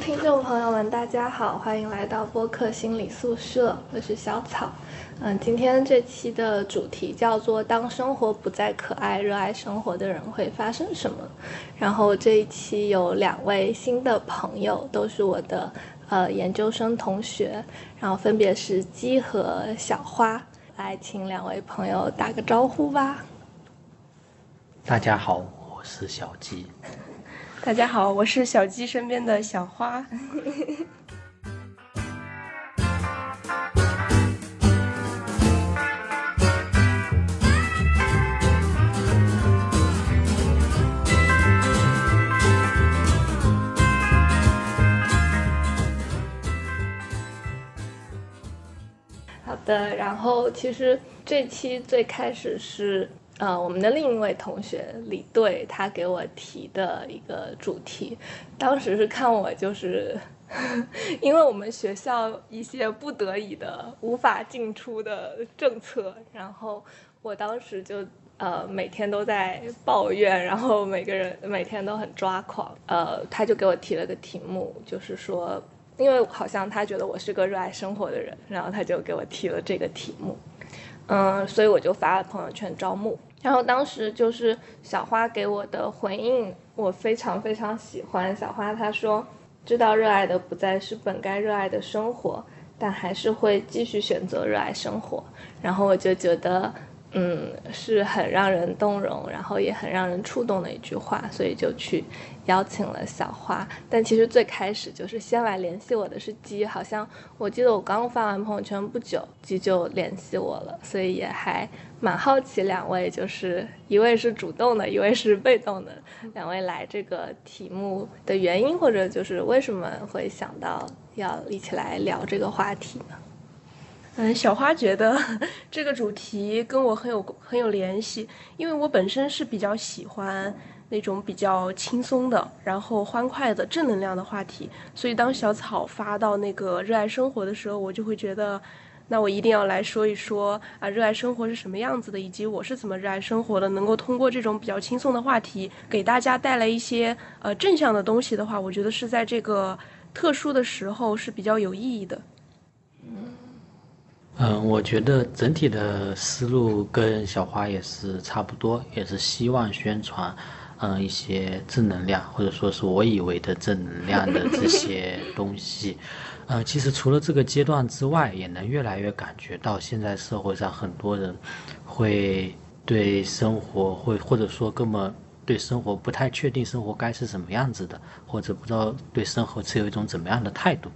听众朋友们，大家好，欢迎来到播客心理宿舍，我是小草。嗯，今天这期的主题叫做“当生活不再可爱，热爱生活的人会发生什么”。然后这一期有两位新的朋友，都是我的呃研究生同学，然后分别是鸡和小花。来，请两位朋友打个招呼吧。大家好，我是小鸡。大家好，我是小鸡身边的小花。好的，然后其实这期最开始是。呃，我们的另一位同学李队，他给我提的一个主题，当时是看我就是，因为我们学校一些不得已的无法进出的政策，然后我当时就呃每天都在抱怨，然后每个人每天都很抓狂，呃，他就给我提了个题目，就是说，因为好像他觉得我是个热爱生活的人，然后他就给我提了这个题目，嗯，所以我就发了朋友圈招募。然后当时就是小花给我的回应，我非常非常喜欢。小花她说：“知道热爱的不再是本该热爱的生活，但还是会继续选择热爱生活。”然后我就觉得，嗯，是很让人动容，然后也很让人触动的一句话，所以就去邀请了小花。但其实最开始就是先来联系我的是鸡，好像我记得我刚发完朋友圈不久，鸡就联系我了，所以也还。蛮好奇，两位就是一位是主动的，一位是被动的，两位来这个题目的原因，或者就是为什么会想到要一起来聊这个话题呢？嗯，小花觉得这个主题跟我很有很有联系，因为我本身是比较喜欢那种比较轻松的，然后欢快的正能量的话题，所以当小草发到那个热爱生活的时候，我就会觉得。那我一定要来说一说啊，热爱生活是什么样子的，以及我是怎么热爱生活的。能够通过这种比较轻松的话题，给大家带来一些呃正向的东西的话，我觉得是在这个特殊的时候是比较有意义的。嗯，我觉得整体的思路跟小花也是差不多，也是希望宣传嗯一些正能量，或者说是我以为的正能量的这些 东西。呃，其实除了这个阶段之外，也能越来越感觉到现在社会上很多人会对生活，会或者说根本对生活不太确定，生活该是什么样子的，或者不知道对生活持有一种怎么样的态度。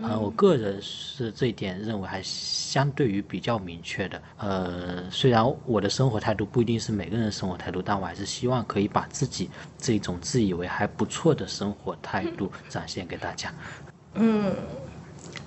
呃，我个人是这一点认为还相对于比较明确的。呃，虽然我的生活态度不一定是每个人的生活态度，但我还是希望可以把自己这种自以为还不错的生活态度展现给大家。嗯，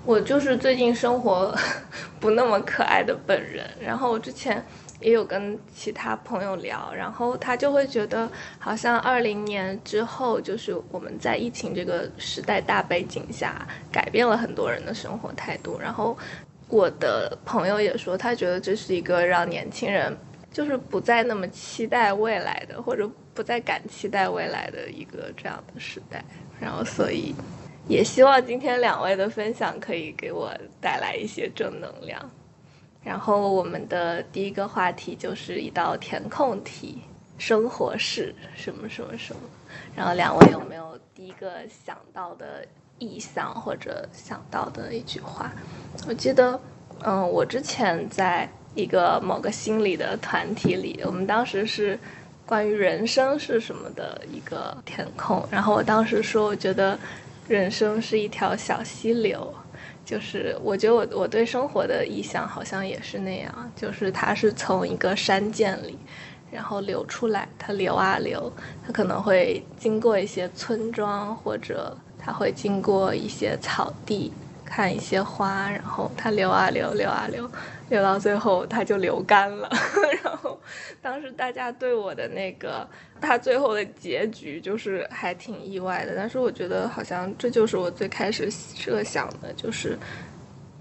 我就是最近生活 不那么可爱的本人。然后我之前也有跟其他朋友聊，然后他就会觉得，好像二零年之后，就是我们在疫情这个时代大背景下，改变了很多人的生活态度。然后我的朋友也说，他觉得这是一个让年轻人就是不再那么期待未来的，或者不再敢期待未来的一个这样的时代。然后所以。也希望今天两位的分享可以给我带来一些正能量。然后我们的第一个话题就是一道填空题：生活是什么什么什么。然后两位有没有第一个想到的意象或者想到的一句话？我记得，嗯，我之前在一个某个心理的团体里，我们当时是关于人生是什么的一个填空。然后我当时说，我觉得。人生是一条小溪流，就是我觉得我我对生活的意象好像也是那样，就是它是从一个山涧里，然后流出来，它流啊流，它可能会经过一些村庄，或者它会经过一些草地。看一些花，然后它流啊流，流啊流，流到最后它就流干了。然后当时大家对我的那个它最后的结局就是还挺意外的，但是我觉得好像这就是我最开始设想的，就是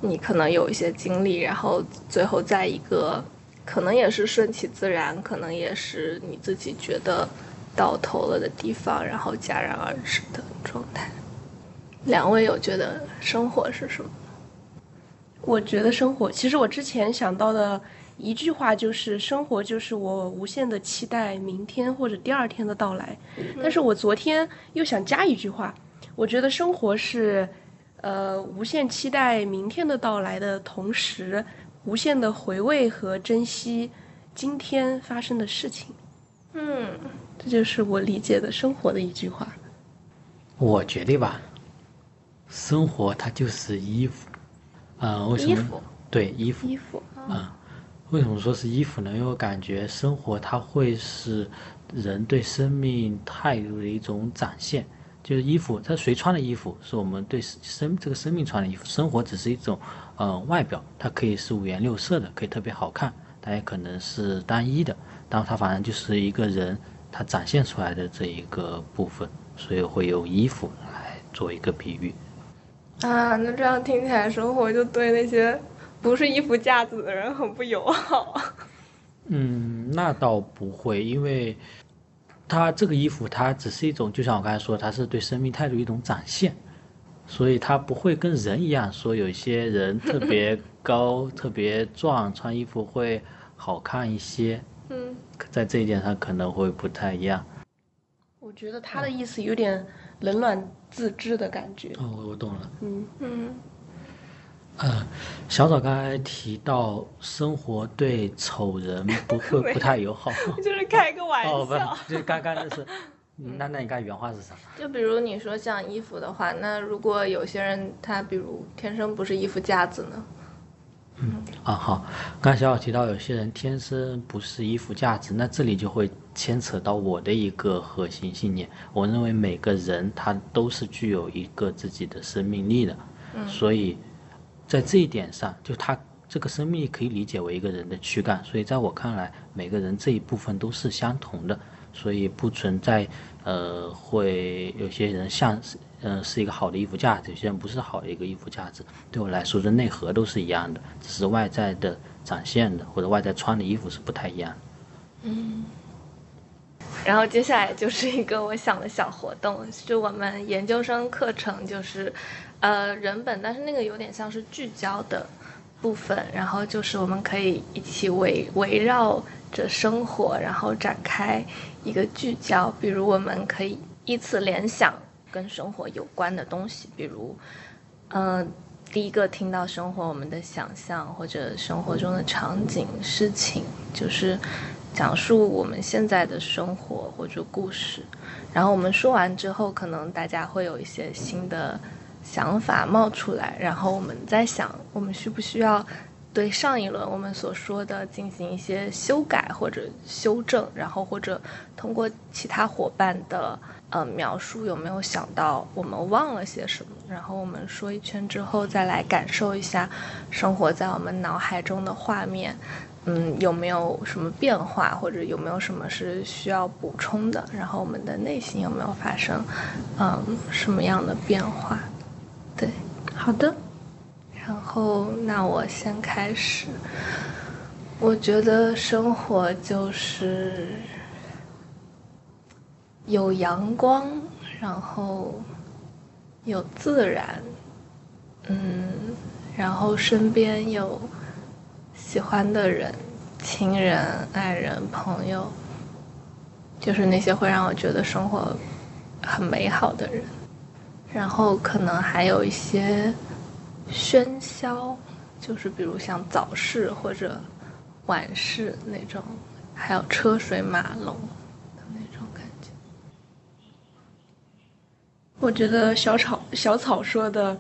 你可能有一些经历，然后最后在一个可能也是顺其自然，可能也是你自己觉得到头了的地方，然后戛然而止的状态。两位有觉得生活是什么？我觉得生活，其实我之前想到的一句话就是“生活就是我无限的期待明天或者第二天的到来”，但是我昨天又想加一句话，我觉得生活是，呃，无限期待明天的到来的同时，无限的回味和珍惜今天发生的事情。嗯，这就是我理解的生活的一句话。我觉得吧，生活它就是衣服，啊、为什么？衣对，衣服。衣服，啊，为什么说是衣服呢？因为我感觉生活它会是人对生命态度的一种展现。就是衣服，它谁穿的衣服是我们对生这个生命穿的衣服，生活只是一种呃外表，它可以是五颜六色的，可以特别好看，它也可能是单一的，但它反正就是一个人他展现出来的这一个部分，所以会用衣服来做一个比喻。啊，那这样听起来，生活就对那些不是衣服架子的人很不友好。嗯，那倒不会，因为它这个衣服它只是一种，就像我刚才说，它是对生命态度一种展现，所以它不会跟人一样，说有一些人特 别高、特别壮，穿衣服会好看一些，嗯，在这一点上可能会不太一样。我觉得他的意思有点冷暖自知的感觉。哦，我我懂了。嗯，嗯呃，小枣刚才提到生活对丑人不会 不太友好。就是开个玩哦，不就是刚刚那是，那那你刚才原话是啥？就比如你说像衣服的话，那如果有些人他比如天生不是衣服架子呢？啊，好，刚才小小提到有些人天生不是衣服价值，那这里就会牵扯到我的一个核心信念。我认为每个人他都是具有一个自己的生命力的，所以在这一点上，就他这个生命力可以理解为一个人的躯干，所以在我看来，每个人这一部分都是相同的，所以不存在呃会有些人像嗯是一个好的衣服架子，有些人不是好的一个衣服架子。对我来说，这内核都是一样的，只是外在的展现的或者外在穿的衣服是不太一样的。然后接下来就是一个我想的小活动，是我们研究生课程，就是呃人本，但是那个有点像是聚焦的部分，然后就是我们可以一起围围绕着生活，然后展开一个聚焦，比如我们可以依次联想跟生活有关的东西，比如嗯、第一个听到生活，我们的想象或者生活中的场景、事情，就是讲述我们现在的生活或者故事。然后我们说完之后，可能大家会有一些新的想法冒出来，然后我们在想，我们需不需要对上一轮我们所说的进行一些修改或者修正，然后或者通过其他伙伴的呃描述，有没有想到我们忘了些什么？然后我们说一圈之后，再来感受一下生活在我们脑海中的画面。嗯，有没有什么变化，或者有没有什么是需要补充的？然后我们的内心有没有发生，嗯，什么样的变化？对，好的。然后那我先开始。我觉得生活就是有阳光，然后有自然，嗯，然后身边有喜欢的人、亲人、爱人、朋友，就是那些会让我觉得生活很美好的人。然后可能还有一些喧嚣，就是比如像早市或者晚市那种，还有车水马龙的那种感觉。我觉得小草小草说的，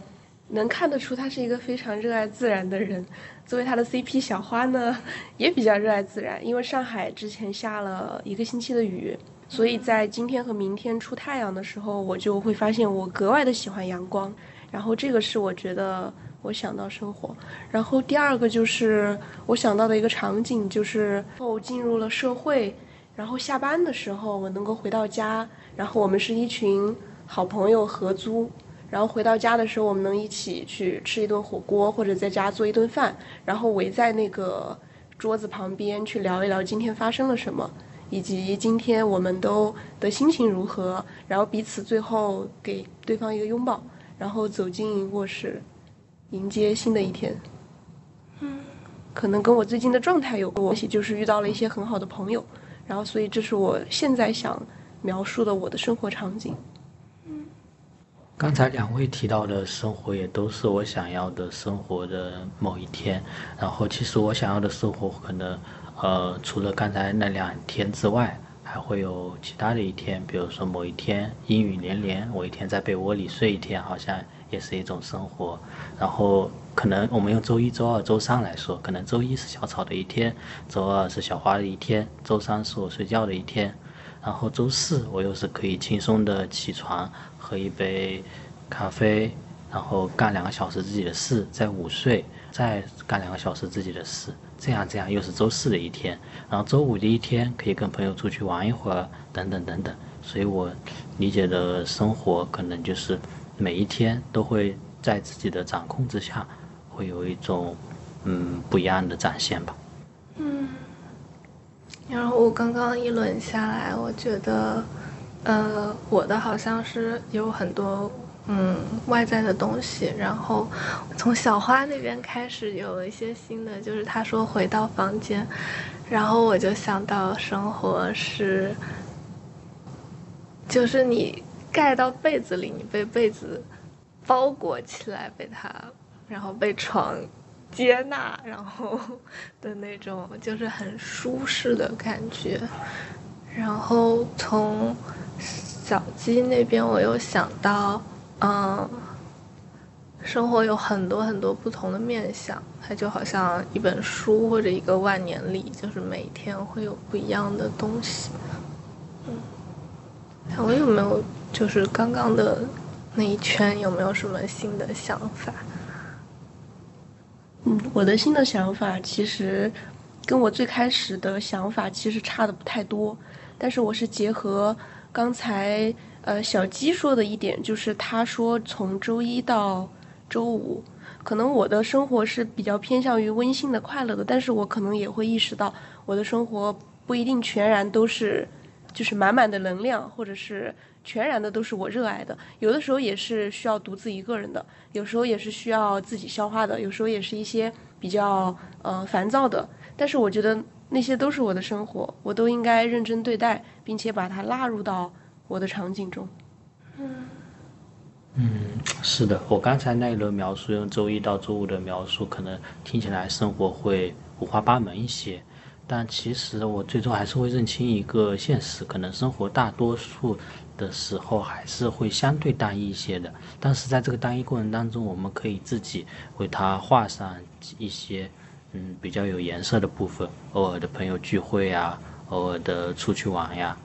能看得出他是一个非常热爱自然的人。作为他的 CP 小花呢，也比较热爱自然，因为上海之前下了一个星期的雨，所以在今天和明天出太阳的时候，我就会发现我格外的喜欢阳光。然后这个是我觉得我想到生活。然后第二个就是我想到的一个场景，就是我进入了社会，然后下班的时候我能够回到家，然后我们是一群好朋友合租。然后回到家的时候，我们能一起去吃一顿火锅，或者在家做一顿饭，然后围在那个桌子旁边去聊一聊今天发生了什么，以及今天我们都的心情如何，然后彼此最后给对方一个拥抱，然后走进卧室，迎接新的一天。嗯，可能跟我最近的状态有关系，就是遇到了一些很好的朋友，然后所以这是我现在想描述的我的生活场景。刚才两位提到的生活也都是我想要的生活的某一天，然后其实我想要的生活可能，呃，除了刚才那两天之外，还会有其他的一天，比如说某一天阴雨连连，我一天在被窝里睡一天，好像也是一种生活。然后可能我们用周一周二周三来说，可能周一是小草的一天，周二是小花的一天，周三是我睡觉的一天。然后周四我又是可以轻松的起床，喝一杯咖啡，然后干两个小时自己的事，再午睡，再干两个小时自己的事，这样这样又是周四的一天。然后周五的一天可以跟朋友出去玩一会儿，等等等等。所以我理解的生活可能就是每一天都会在自己的掌控之下，会有一种嗯不一样的展现吧。嗯。然后我刚刚一轮下来，我觉得，呃，我的好像是有很多嗯外在的东西。然后从小花那边开始有一些新的，就是他说回到房间，然后我就想到生活是，就是你盖到被子里，你被被子包裹起来，被它，然后被床。接纳，然后 的那种就是很舒适的感觉。然后从小鸡那边，我又想到，嗯，生活有很多很多不同的面相，它就好像一本书或者一个万年历，就是每天会有不一样的东西。嗯，两位有没有就是刚刚的那一圈有没有什么新的想法？嗯，我的新的想法其实跟我最开始的想法其实差的不太多，但是我是结合刚才呃小鸡说的一点，就是他说从周一到周五，可能我的生活是比较偏向于温馨的、快乐的，但是我可能也会意识到我的生活不一定全然都是就是满满的能量，或者是。全然的都是我热爱的，有的时候也是需要独自一个人的，有时候也是需要自己消化的，有时候也是一些比较呃烦躁的。但是我觉得那些都是我的生活，我都应该认真对待，并且把它纳入到我的场景中。嗯，嗯，是的，我刚才那一轮描述用周一到周五的描述，可能听起来生活会五花八门一些。但其实我最终还是会认清一个现实，可能生活大多数的时候还是会相对单一一些的。但是在这个单一过程当中，我们可以自己为它画上一些嗯比较有颜色的部分。偶尔的朋友聚会呀，偶尔的出去玩呀。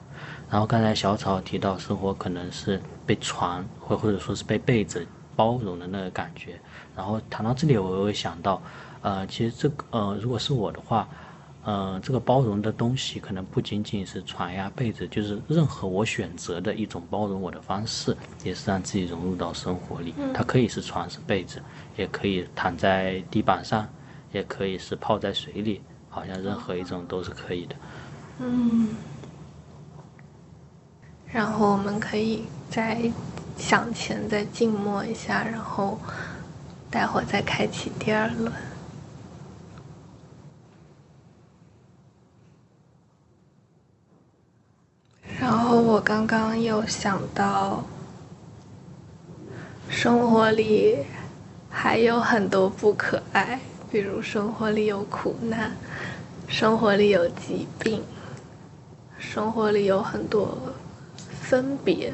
然后刚才小草提到，生活可能是被床或或者说是被被子包容的那个感觉。然后谈到这里，我会想到，呃，其实这个呃，如果是我的话。呃，这个包容的东西可能不仅仅是床呀、被子，就是任何我选择的一种包容我的方式，也是让自己融入到生活里。它可以是床、是被子，也可以躺在地板上，也可以是泡在水里，好像任何一种都是可以的。嗯。然后我们可以再向前再静默一下，然后待会儿再开启第二轮。然后我刚刚又想到，生活里还有很多不可爱，比如生活里有苦难，生活里有疾病，生活里有很多分别。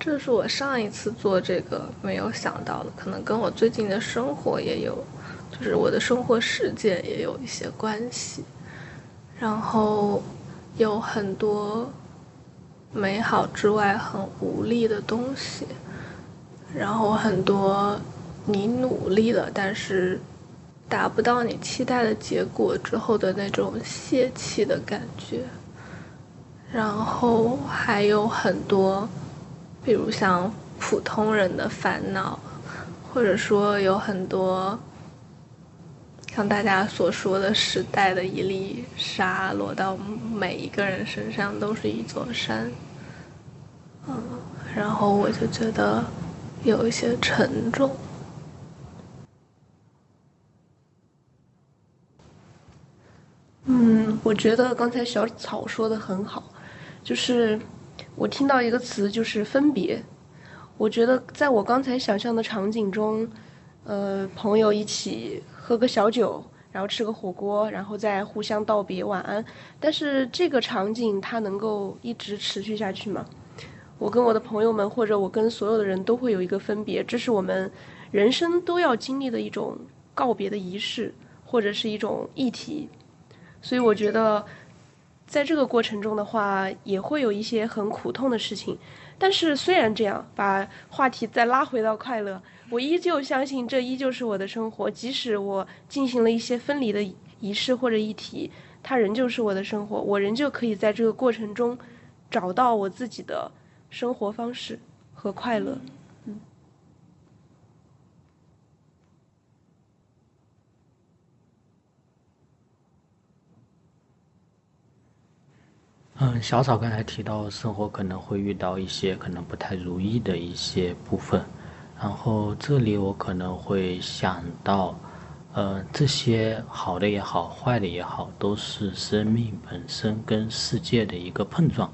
这是我上一次做这个没有想到的，可能跟我最近的生活也有，就是我的生活事件也有一些关系。然后有很多。美好之外很无力的东西，然后很多你努力了但是达不到你期待的结果之后的那种泄气的感觉，然后还有很多，比如像普通人的烦恼，或者说有很多。像大家所说的时代的一粒沙落到每一个人身上都是一座山，嗯，然后我就觉得有一些沉重。嗯，我觉得刚才小草说的很好，就是我听到一个词，就是分别。我觉得在我刚才想象的场景中，呃，朋友一起喝个小酒，然后吃个火锅，然后再互相道别晚安。但是这个场景它能够一直持续下去吗？我跟我的朋友们，或者我跟所有的人都会有一个分别，这是我们人生都要经历的一种告别的仪式，或者是一种议题。所以我觉得，在这个过程中的话，也会有一些很苦痛的事情。但是虽然这样，把话题再拉回到快乐，我依旧相信这依旧是我的生活。即使我进行了一些分离的仪式或者议题，它仍旧是我的生活。我仍旧可以在这个过程中找到我自己的生活方式和快乐。嗯小草刚才提到生活可能会遇到一些可能不太如意的一些部分，然后这里我可能会想到，呃，这些好的也好，坏的也好，都是生命本身跟世界的一个碰撞，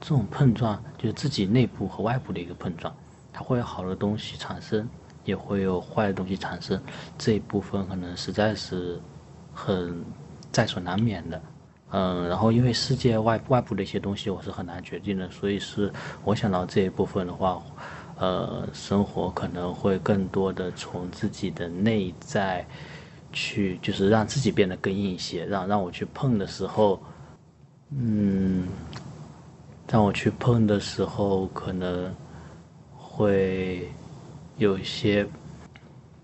这种碰撞就是自己内部和外部的一个碰撞，它会有好的东西产生，也会有坏的东西产生，这一部分可能实在是很在所难免的。嗯，然后因为世界外外部的一些东西我是很难决定的，所以是我想到这一部分的话，呃，生活可能会更多的从自己的内在去，就是让自己变得更硬一些，让让我去碰的时候，嗯，让我去碰的时候可能会有一些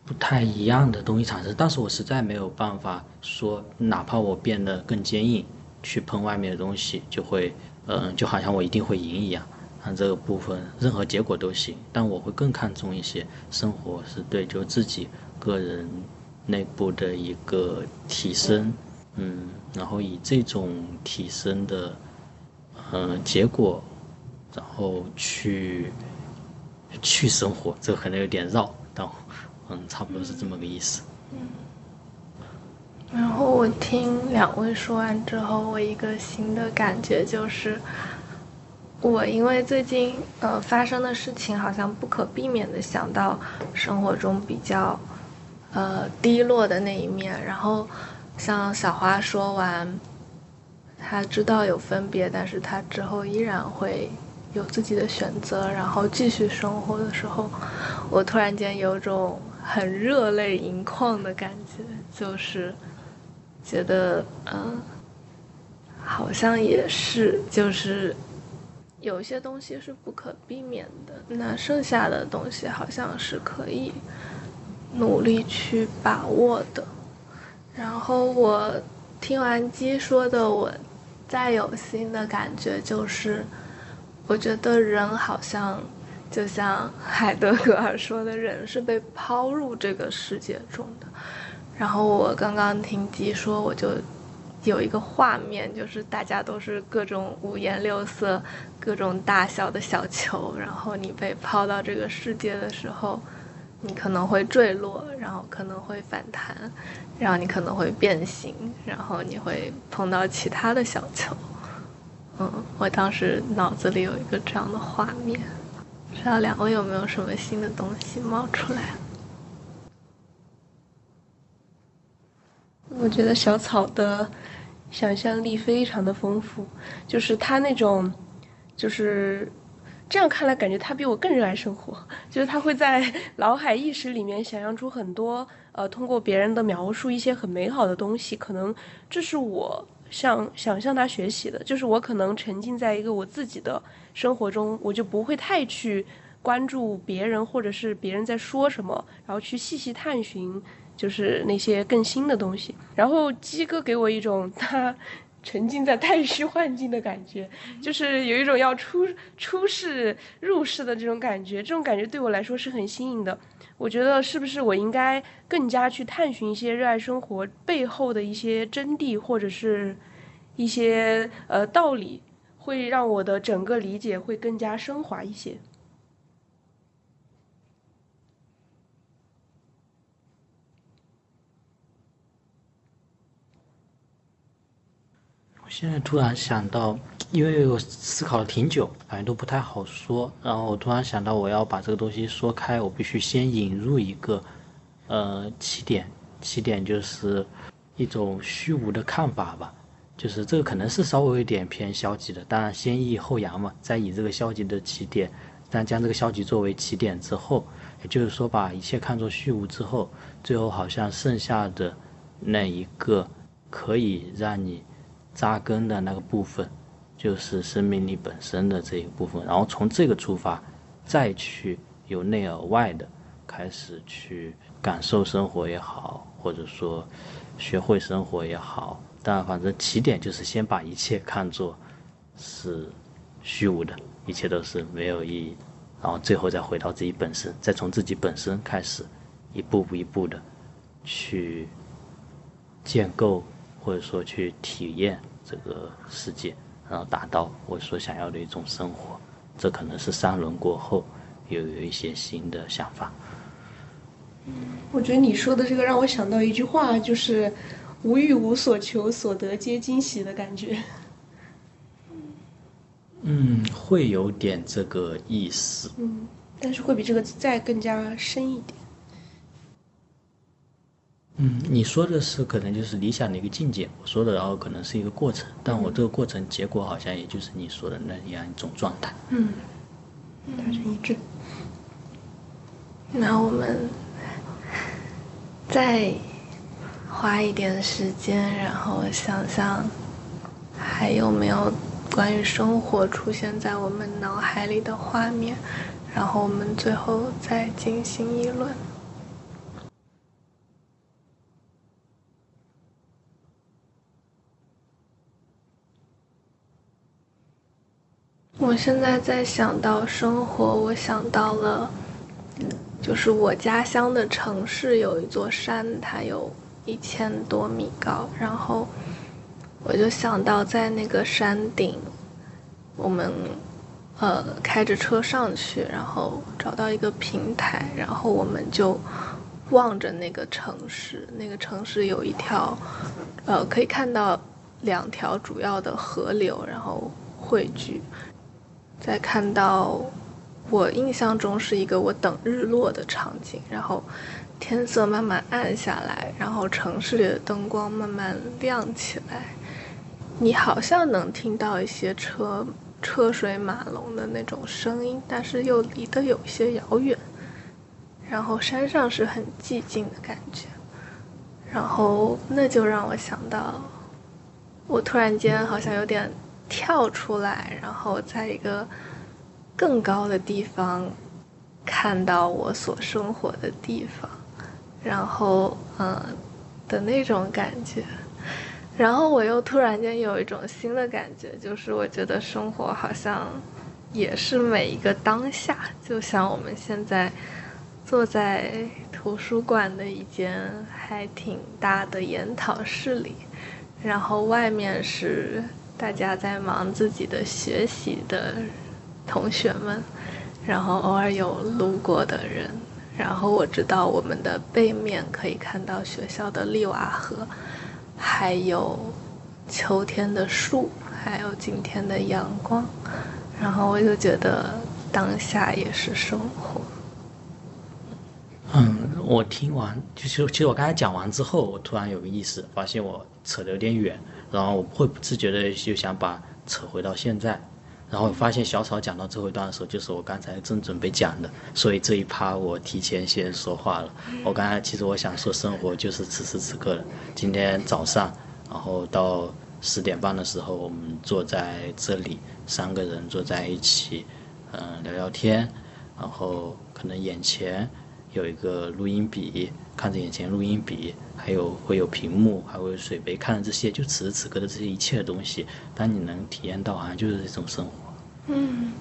不太一样的东西产生，但是我实在没有办法说，哪怕我变得更坚硬。去碰外面的东西，就会，嗯，就好像我一定会赢一样。那这个部分，任何结果都行，但我会更看重一些生活是对，就自己个人内部的一个提升，嗯，然后以这种提升的，嗯，结果，然后去去生活，这可能有点绕，但，嗯，差不多是这么个意思。嗯然后我听两位说完之后，我一个新的感觉就是，我因为最近呃发生的事情，好像不可避免的想到生活中比较呃低落的那一面。然后像小花说完，他知道有分别，但是他之后依然会有自己的选择，然后继续生活的时候，我突然间有种很热泪盈眶的感觉，就是。觉得嗯，好像也是，就是有些东西是不可避免的，那剩下的东西好像是可以努力去把握的。然后我听完鸡说的，我再有新的感觉就是，我觉得人好像就像海德格尔说的，人是被抛入这个世界中的。然后我刚刚听鸡说，我就有一个画面，就是大家都是各种五颜六色、各种大小的小球，然后你被抛到这个世界的时候，你可能会坠落，然后可能会反弹，然后你可能会变形，然后你会碰到其他的小球。嗯，我当时脑子里有一个这样的画面，不知道两位有没有什么新的东西冒出来？我觉得小草的想象力非常的丰富，就是他那种，就是这样看来，感觉他比我更热爱生活。就是他会在 脑海意识里面想象出很多，呃，通过别人的描述一些很美好的东西。可能这是我向想向他学习的，就是我可能沉浸在一个我自己的生活中，我就不会太去关注别人或者是别人在说什么，然后去细细探寻。就是那些更新的东西，然后鸡哥给我一种他沉浸在太虚幻境的感觉，就是有一种要出出世入世的这种感觉，这种感觉对我来说是很新颖的。我觉得是不是我应该更加去探寻一些热爱生活背后的一些真谛，或者是一些呃道理，会让我的整个理解会更加升华一些。现在突然想到，因为我思考了挺久，感觉都不太好说。然后我突然想到，我要把这个东西说开，我必须先引入一个，呃，起点。起点就是一种虚无的看法吧。就是这个可能是稍微有点偏消极的，当然先抑后扬嘛。再以这个消极的起点，但将这个消极作为起点之后，也就是说把一切看作虚无之后，最后好像剩下的那一个可以让你。扎根的那个部分，就是生命力本身的这一部分，然后从这个出发，再去由内而外的开始去感受生活也好，或者说学会生活也好，但反正起点就是先把一切看作是虚无的，一切都是没有意义，然后最后再回到自己本身，再从自己本身开始，一步步一步的去建构。或者说去体验这个世界，然后达到我所想要的一种生活，这可能是三轮过后又有一些新的想法。嗯，我觉得你说的这个让我想到一句话，就是“无欲无所求，所得皆惊喜”的感觉。嗯，会有点这个意思。嗯，但是会比这个再更加深一点。嗯，你说的是可能就是理想的一个境界，我说的然后可能是一个过程，但我这个过程结果好像也就是你说的那样一种状态。嗯，达成一致。那我们再花一点时间，然后想想还有没有关于生活出现在我们脑海里的画面，然后我们最后再进行议论。我现在在想到生活，我想到了，就是我家乡的城市有一座山，它有一千多米高，然后我就想到在那个山顶，我们呃开着车上去，然后找到一个平台，然后我们就望着那个城市，那个城市有一条呃可以看到两条主要的河流，然后汇聚。再看到，我印象中是一个我等日落的场景，然后天色慢慢暗下来，然后城市里的灯光慢慢亮起来，你好像能听到一些车车水马龙的那种声音，但是又离得有些遥远，然后山上是很寂静的感觉，然后那就让我想到，我突然间好像有点。跳出来，然后在一个更高的地方看到我所生活的地方，然后嗯的那种感觉，然后我又突然间有一种新的感觉，就是我觉得生活好像也是每一个当下，就像我们现在坐在图书馆的一间还挺大的研讨室里，然后外面是。大家在忙自己的学习的同学们，然后偶尔有路过的人，然后我知道我们的背面可以看到学校的利瓦河，还有秋天的树，还有今天的阳光，然后我就觉得当下也是生活。嗯，我听完，其实其实我刚才讲完之后，我突然有个意识，发现我扯得有点远。然后我会不自觉的就想把扯回到现在，然后发现小草讲到最后一段的时候，就是我刚才正准备讲的，所以这一趴我提前先说话了。我刚才其实我想说生活就是此时此刻的，今天早上，然后到十点半的时候，我们坐在这里，三个人坐在一起，嗯，聊聊天，然后可能眼前有一个录音笔。看着眼前录音笔，还有会有屏幕，还会有水杯，看着这些，就此时此刻的这些一切的东西，当你能体验到，好像就是这种生活。嗯，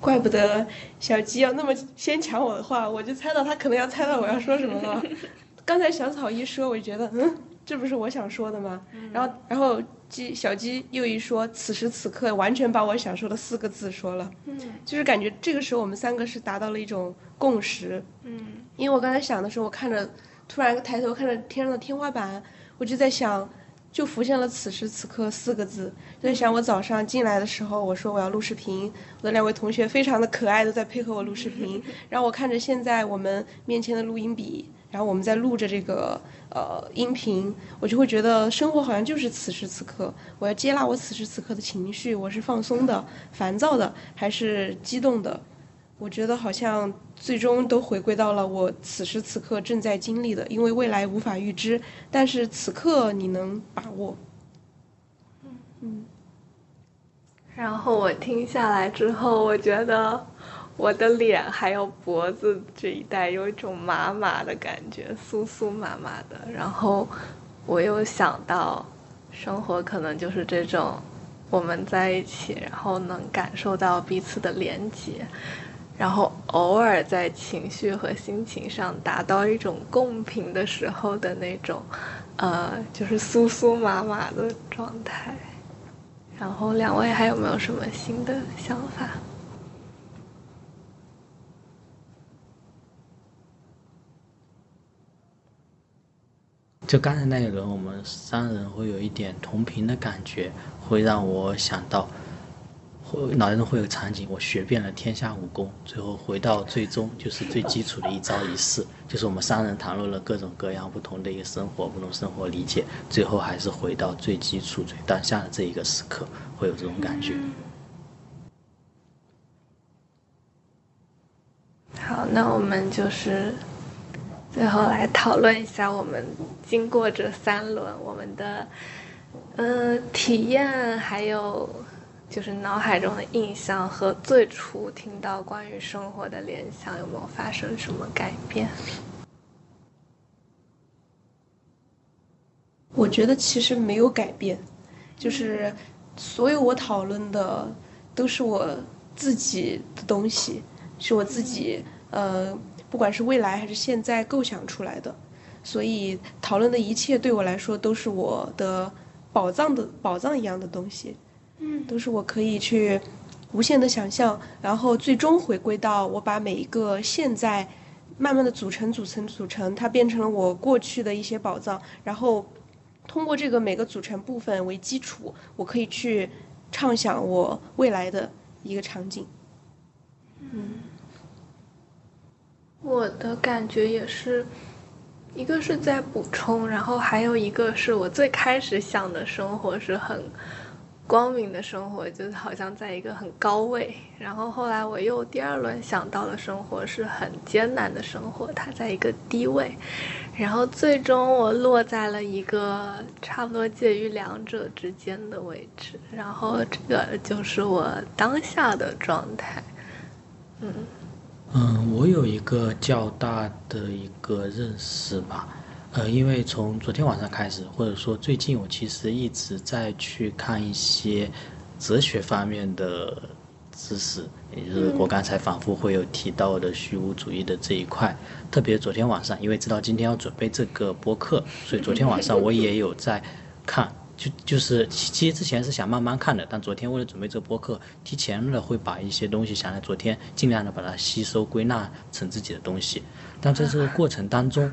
怪不得小鸡要那么先抢我的话，我就猜到他可能要猜到我要说什么了。刚才小草一说，我就觉得，嗯，这不是我想说的吗？然后，然后鸡小鸡又一说，此时此刻完全把我想说的四个字说了。嗯，就是感觉这个时候我们三个是达到了一种共识。嗯。因为我刚才想的时候，我看着，突然抬头看着天上的天花板，我就在想，就浮现了“此时此刻”四个字。在想我早上进来的时候，我说我要录视频，我的两位同学非常的可爱都在配合我录视频，然后我看着现在我们面前的录音笔，然后我们在录着这个呃音频，我就会觉得生活好像就是此时此刻，我要接纳我此时此刻的情绪，我是放松的、烦躁的还是激动的？我觉得好像最终都回归到了我此时此刻正在经历的，因为未来无法预知，但是此刻你能把握。嗯嗯，然后我听下来之后，我觉得我的脸还有脖子这一带有一种麻麻的感觉，酥酥麻麻的。然后我又想到，生活可能就是这种，我们在一起，然后能感受到彼此的连接。然后偶尔在情绪和心情上达到一种共频的时候的那种，呃，就是酥酥麻麻的状态。然后两位还有没有什么新的想法？就刚才那一轮，我们三人会有一点同频的感觉，会让我想到。脑袋中会有场景，我学遍了天下武功，最后回到最终就是最基础的一招一式，就是我们三人谈论了各种各样不同的一个生活，不同生活理解，最后还是回到最基础、最当下的这一个时刻，会有这种感觉。好，那我们就是最后来讨论一下，我们经过这三轮，我们的嗯体验还有。就是脑海中的印象和最初听到关于生活的联想有没有发生什么改变？我觉得其实没有改变，就是所有我讨论的都是我自己的东西，是我自己呃，不管是未来还是现在构想出来的，所以讨论的一切对我来说都是我的宝藏的宝藏一样的东西。嗯，都是我可以去无限的想象，然后最终回归到我把每一个现在慢慢的组成、组成、组成，它变成了我过去的一些宝藏，然后通过这个每个组成部分为基础，我可以去畅想我未来的一个场景。嗯，我的感觉也是，一个是在补充，然后还有一个是我最开始想的生活是很。光明的生活就好像在一个很高位，然后后来我又第二轮想到了生活是很艰难的生活，它在一个低位，然后最终我落在了一个差不多介于两者之间的位置，然后这个就是我当下的状态。嗯嗯，我有一个较大的一个认识吧。呃，因为从昨天晚上开始，或者说最近，我其实一直在去看一些哲学方面的知识，也就是我刚才反复会有提到的虚无主义的这一块。特别昨天晚上，因为知道今天要准备这个播客，所以昨天晚上我也有在看。就就是其实之前是想慢慢看的，但昨天为了准备这个播客，提前了会把一些东西想在昨天尽量的把它吸收归纳成自己的东西。但在这个过程当中，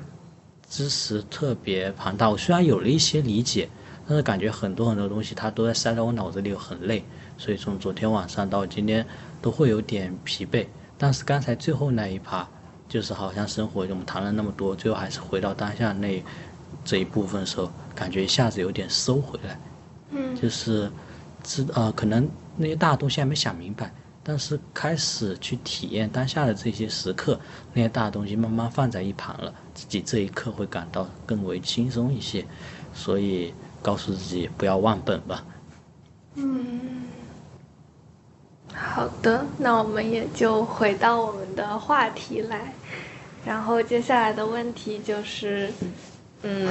知识特别庞大，我虽然有了一些理解，但是感觉很多很多东西它都在塞在我脑子里，很累，所以从昨天晚上到今天都会有点疲惫。但是刚才最后那一趴，就是好像生活我们谈了那么多，最后还是回到当下那这一部分的时候，感觉一下子有点收回来。嗯，就是知呃，可能那些大东西还没想明白。但是开始去体验当下的这些时刻，那些大东西慢慢放在一旁了，自己这一刻会感到更为轻松一些，所以告诉自己不要忘本吧。嗯，好的，那我们也就回到我们的话题来，然后接下来的问题就是，嗯。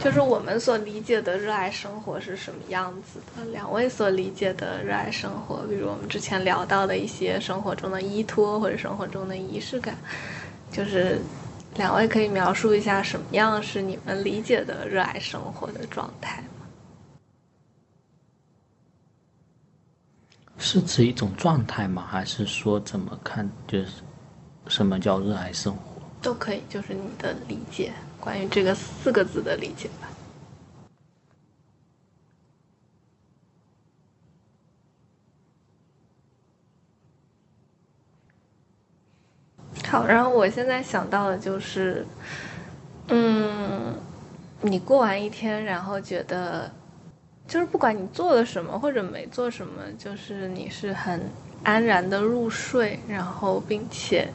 就是我们所理解的热爱生活是什么样子的？两位所理解的热爱生活，比如我们之前聊到的一些生活中的依托或者生活中的仪式感，就是两位可以描述一下什么样是你们理解的热爱生活的状态吗？是指一种状态吗？还是说怎么看？就是什么叫热爱生活？都可以，就是你的理解。关于这个四个字的理解吧。好然后我现在想到的就是嗯你过完一天然后觉得就是不管你做了什么或者没做什么就是你是很安然的入睡然后并且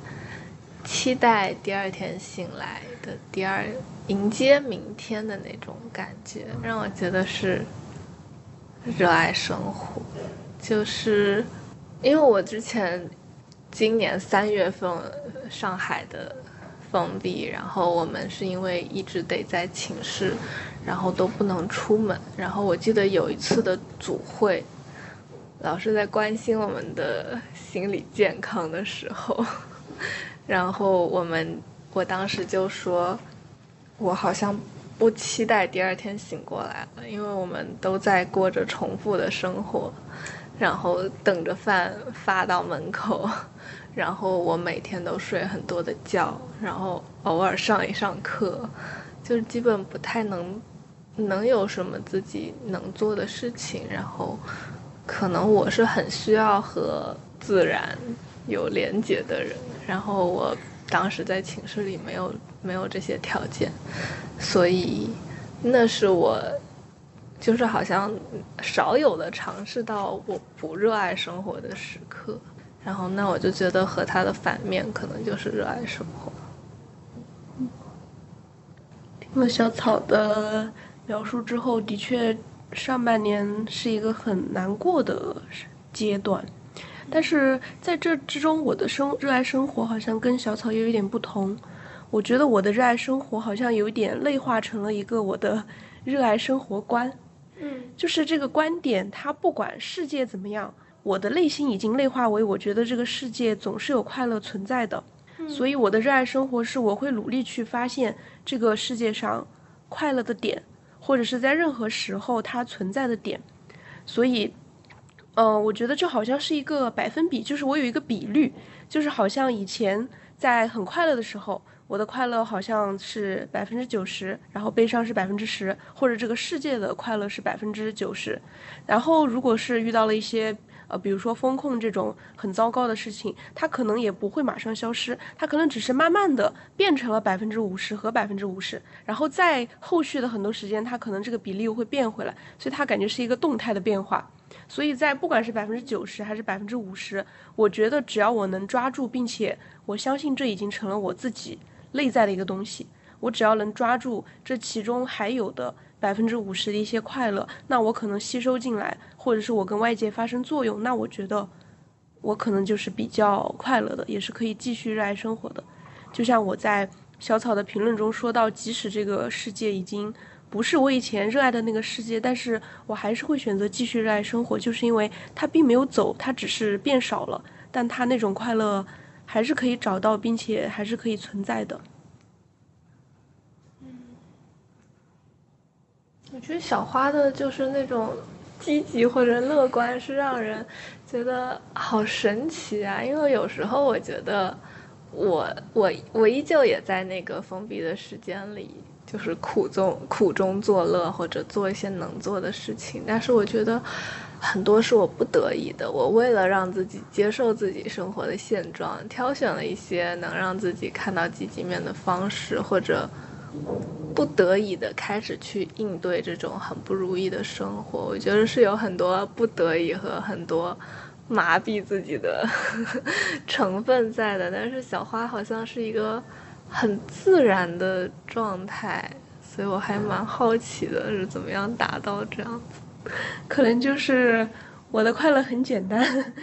期待第二天醒来的第二迎接明天的那种感觉，让我觉得是热爱生活，就是因为我之前。今年三月份，上海的封闭，然后我们是因为一直得在寝室，然后都不能出门。然后我记得有一次的组会，老师在关心我们的心理健康的时候，然后我们我当时就说，我好像不期待第二天醒过来了，因为我们都在过着重复的生活。然后等着饭发到门口，然后我每天都睡很多的觉，然后偶尔上一上课，就是基本不太能能有什么自己能做的事情。然后，可能我是很需要和自然有连接的人。然后我当时在寝室里没有没有这些条件，所以那是我。就是好像少有的尝试到我不热爱生活的时刻，然后那我就觉得和它的反面可能就是热爱生活。听了小草的描述之后，的确上半年是一个很难过的阶段，但是在这之中，我的生热爱生活好像跟小草也有一点不同。我觉得我的热爱生活好像有一点内化成了一个我的热爱生活观。嗯，就是这个观点，它不管世界怎么样，我的内心已经内化为，我觉得这个世界总是有快乐存在的，所以我的热爱生活是我会努力去发现这个世界上快乐的点，或者是在任何时候它存在的点，所以，嗯，我觉得就好像是一个百分比，就是我有一个比率，就是好像以前在很快乐的时候。我的快乐好像是百分之九十，然后悲伤是百分之十，或者这个世界的快乐是百分之九十。然后如果是遇到了一些呃，比如说风控这种很糟糕的事情，它可能也不会马上消失，它可能只是慢慢的变成了百分之五十和百分之五十，然后在后续的很多时间，它可能这个比例又会变回来，所以它感觉是一个动态的变化。所以在不管是百分之九十还是百分之五十，我觉得只要我能抓住，并且我相信这已经成了我自己。内在的一个东西，我只要能抓住这其中还有的百分之五十的一些快乐，那我可能吸收进来，或者是我跟外界发生作用，那我觉得我可能就是比较快乐的，也是可以继续热爱生活的。就像我在小草的评论中说到，即使这个世界已经不是我以前热爱的那个世界，但是我还是会选择继续热爱生活，就是因为它并没有走，它只是变少了，但它那种快乐。还是可以找到，并且还是可以存在的。我觉得小花的就是那种积极或者乐观，是让人觉得好神奇啊！因为有时候我觉得，我我我依旧也在那个封闭的时间里，就是苦中苦中作乐，或者做一些能做的事情，但是我觉得。很多是我不得已的，我为了让自己接受自己生活的现状，挑选了一些能让自己看到积极面的方式，或者不得已的开始去应对这种很不如意的生活。我觉得是有很多不得已和很多麻痹自己的 成分在的，但是小花好像是一个很自然的状态，所以我还蛮好奇的，是怎么样达到这样子。可能就是我的快乐很简单，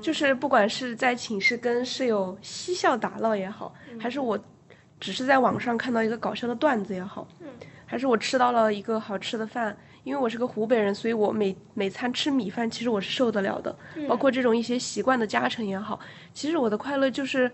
就是不管是在寝室跟室友嬉笑打闹也好，还是我只是在网上看到一个搞笑的段子也好，还是我吃到了一个好吃的饭，因为我是个湖北人，所以我每每餐吃米饭，其实我是受得了的。包括这种一些习惯的加成也好，其实我的快乐就是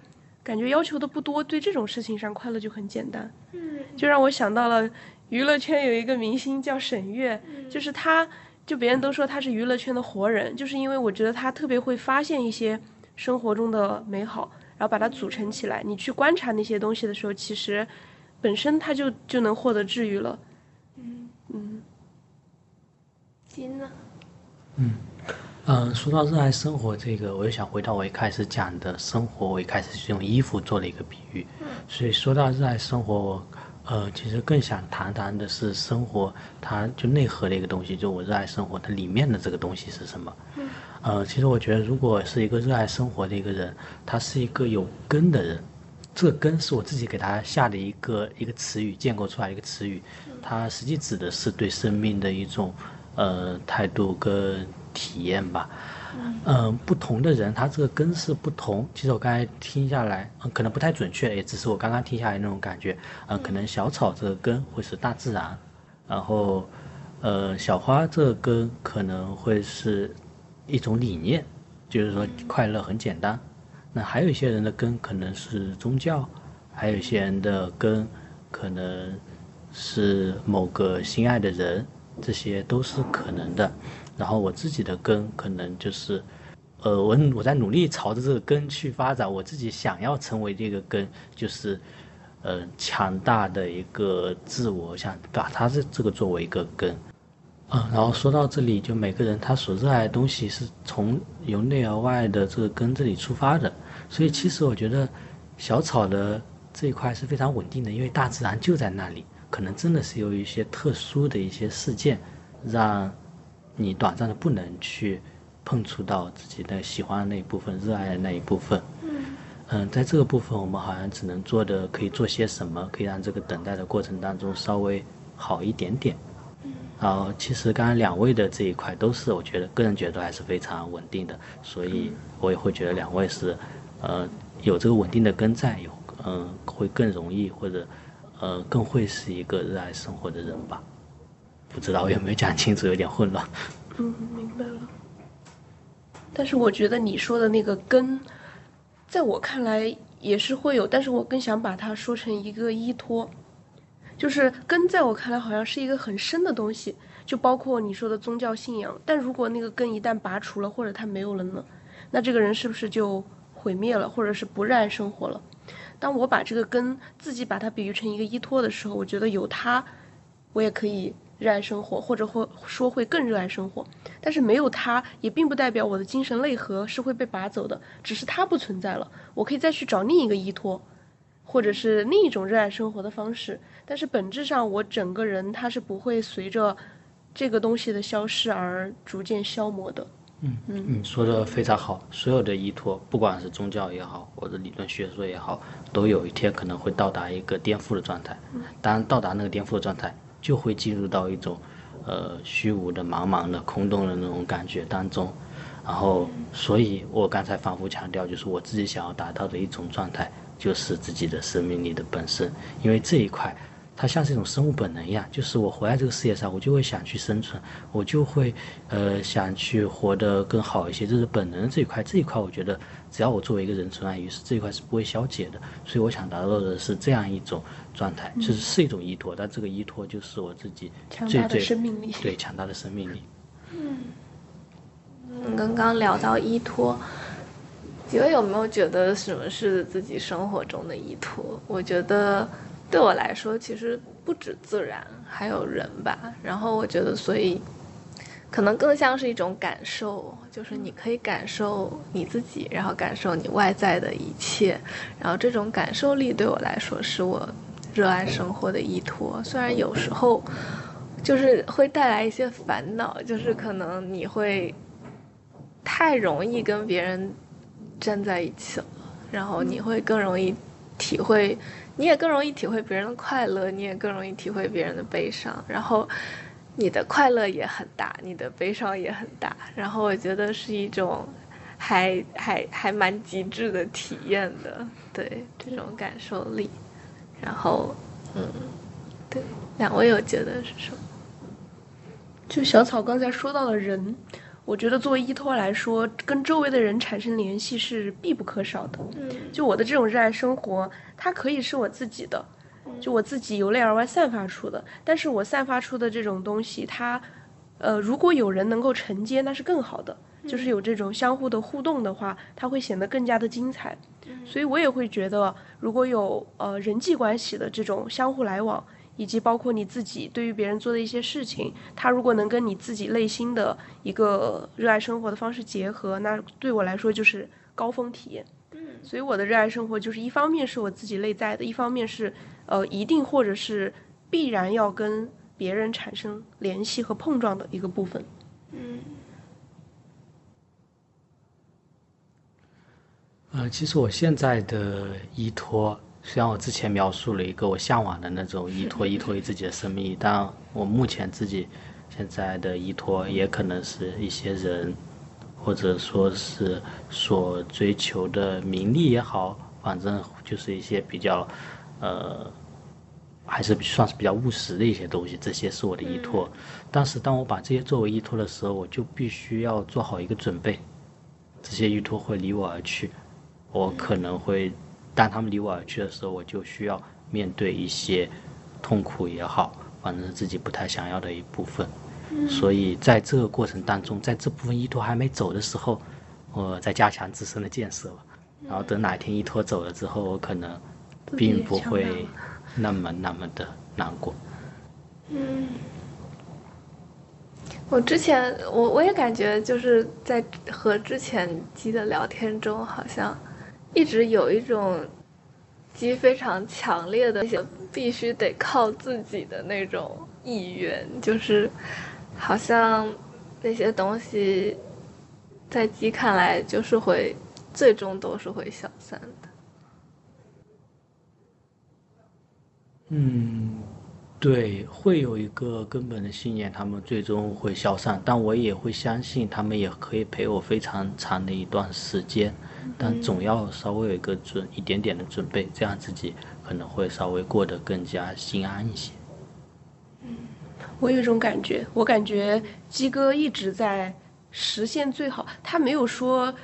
感觉要求的不多，对这种事情上快乐就很简单。嗯就让我想到了娱乐圈有一个明星叫沈月，就是他。就别人都说他是娱乐圈的活人，就是因为我觉得他特别会发现一些生活中的美好，然后把它组成起来。你去观察那些东西的时候，其实本身他就就能获得治愈了。嗯嗯。金呢？嗯，嗯，说到热爱生活这个，我又想回到我一开始讲的生活，我一开始是用衣服做了一个比喻。所以说到热爱生活，我呃其实更想谈谈的是生活，它就内核的一个东西，就我热爱生活，它里面的这个东西是什么？呃，其实我觉得，如果是一个热爱生活的一个人，他是一个有根的人。这个根是我自己给他下的一个一个词语，建构出来一个词语，它实际指的是对生命的一种呃态度跟体验吧。嗯，不同的人他这个根是不同。其实我刚才听下来，嗯，可能不太准确，也只是我刚刚听下来那种感觉。嗯，可能小草这个根会是大自然，然后呃小花这个根可能会是一种理念，就是说快乐很简单。那还有一些人的根可能是宗教，还有一些人的根可能是某个心爱的人，这些都是可能的。然后我自己的根可能就是，呃，我我在努力朝着这个根去发展。我自己想要成为这个根，就是，呃，强大的一个自我，想把它这这个作为一个根。嗯，然后说到这里，就每个人他所热爱的东西是从由内而外的这个根这里出发的。所以其实我觉得，小草的这一块是非常稳定的，因为大自然就在那里。可能真的是有一些特殊的一些事件，让你短暂的不能去碰触到自己的喜欢的那一部分、热爱的那一部分。嗯。嗯，在这个部分，我们好像只能做的可以做些什么，可以让这个等待的过程当中稍微好一点点。嗯。然后，其实刚刚两位的这一块都是，我觉得个人觉得还是非常稳定的，所以我也会觉得两位是。呃，有这个稳定的根在，有嗯，会更容易或者呃，更会是一个热爱生活的人吧。不知道我有没有讲清楚，有点混乱。嗯，明白了。但是我觉得你说的那个根，在我看来也是会有，但是我更想把它说成一个依托。就是根在我看来好像是一个很深的东西，就包括你说的宗教信仰。但如果那个根一旦拔除了，或者它没有了呢？那这个人是不是就？毁灭了，或者是不热爱生活了。当我把这个根自己把它比喻成一个依托的时候，我觉得有它，我也可以热爱生活，或者会说会更热爱生活。但是没有它，也并不代表我的精神内核是会被拔走的，只是它不存在了。我可以再去找另一个依托，或者是另一种热爱生活的方式。但是本质上，我整个人他是不会随着这个东西的消失而逐渐消磨的。嗯嗯，你说的非常好。所有的依托，不管是宗教也好，或者理论学说也好，都有一天可能会到达一个颠覆的状态。当到达那个颠覆的状态，就会进入到一种，呃，虚无的、茫茫的、空洞的那种感觉当中。然后，所以我刚才反复强调，就是我自己想要达到的一种状态，就是自己的生命力的本身，因为这一块。它像是一种生物本能一样，就是我活在这个世界上，我就会想去生存，我就会，呃，想去活得更好一些，这是本能这一块。这一块我觉得，只要我作为一个人存在于世，这一块是不会消解的。所以我想达到的是这样一种状态，其实是一种依托，但这个依托就是我自己最最对强大的生命力。嗯，刚刚聊到依托，几位有没有觉得什么是自己生活中的依托？我觉得。对我来说，其实不止自然，还有人吧。然后我觉得，所以可能更像是一种感受，就是你可以感受你自己，然后感受你外在的一切。然后这种感受力对我来说，是我热爱生活的依托。虽然有时候就是会带来一些烦恼，就是可能你会太容易跟别人站在一起了，然后你会更容易体会。你也更容易体会别人的快乐，你也更容易体会别人的悲伤，然后你的快乐也很大，你的悲伤也很大，然后我觉得是一种还还还蛮极致的体验的，对这种感受力，然后嗯，对，两位有觉得是什么？就小草刚才说到的人。我觉得作为依托来说，跟周围的人产生联系是必不可少的。嗯，就我的这种热爱生活，它可以是我自己的，就我自己由内而外散发出的。但是我散发出的这种东西，它，呃，如果有人能够承接，那是更好的。就是有这种相互的互动的话，它会显得更加的精彩。所以我也会觉得，如果有呃人际关系的这种相互来往，以及包括你自己对于别人做的一些事情，他如果能跟你自己内心的一个热爱生活的方式结合，那对我来说就是高峰体验。嗯所以我的热爱生活就是一方面是我自己内在的，一方面是呃一定或者是必然要跟别人产生联系和碰撞的一个部分。嗯呃，其实我现在的依托，虽然我之前描述了一个我向往的那种依托，依托于自己的生命，但我目前自己现在的依托，也可能是一些人，或者说是所追求的名利也好，反正就是一些比较，呃，还是算是比较务实的一些东西，这些是我的依托。但是当我把这些作为依托的时候，我就必须要做好一个准备，这些依托会离我而去。我可能会，当他们离我而去的时候，我就需要面对一些痛苦也好，反正是自己不太想要的一部分。所以在这个过程当中，在这部分依托还没走的时候，我在加强自身的建设吧。然后等哪一天依托走了之后，我可能并不会那么那么的难过。嗯。我之前我我也感觉就是在和之前鸡的聊天中，好像一直有一种鸡非常强烈的必须得靠自己的那种意愿，就是好像那些东西在鸡看来就是会最终都是会消散的。嗯，对，会有一个根本的信念，他们最终会消散，但我也会相信他们也可以陪我非常长的一段时间，但总要稍微有一个准一点点的准备，这样自己可能会稍微过得更加心安一些。我有一种感觉，我感觉鸡哥一直在实现最好，他没有说，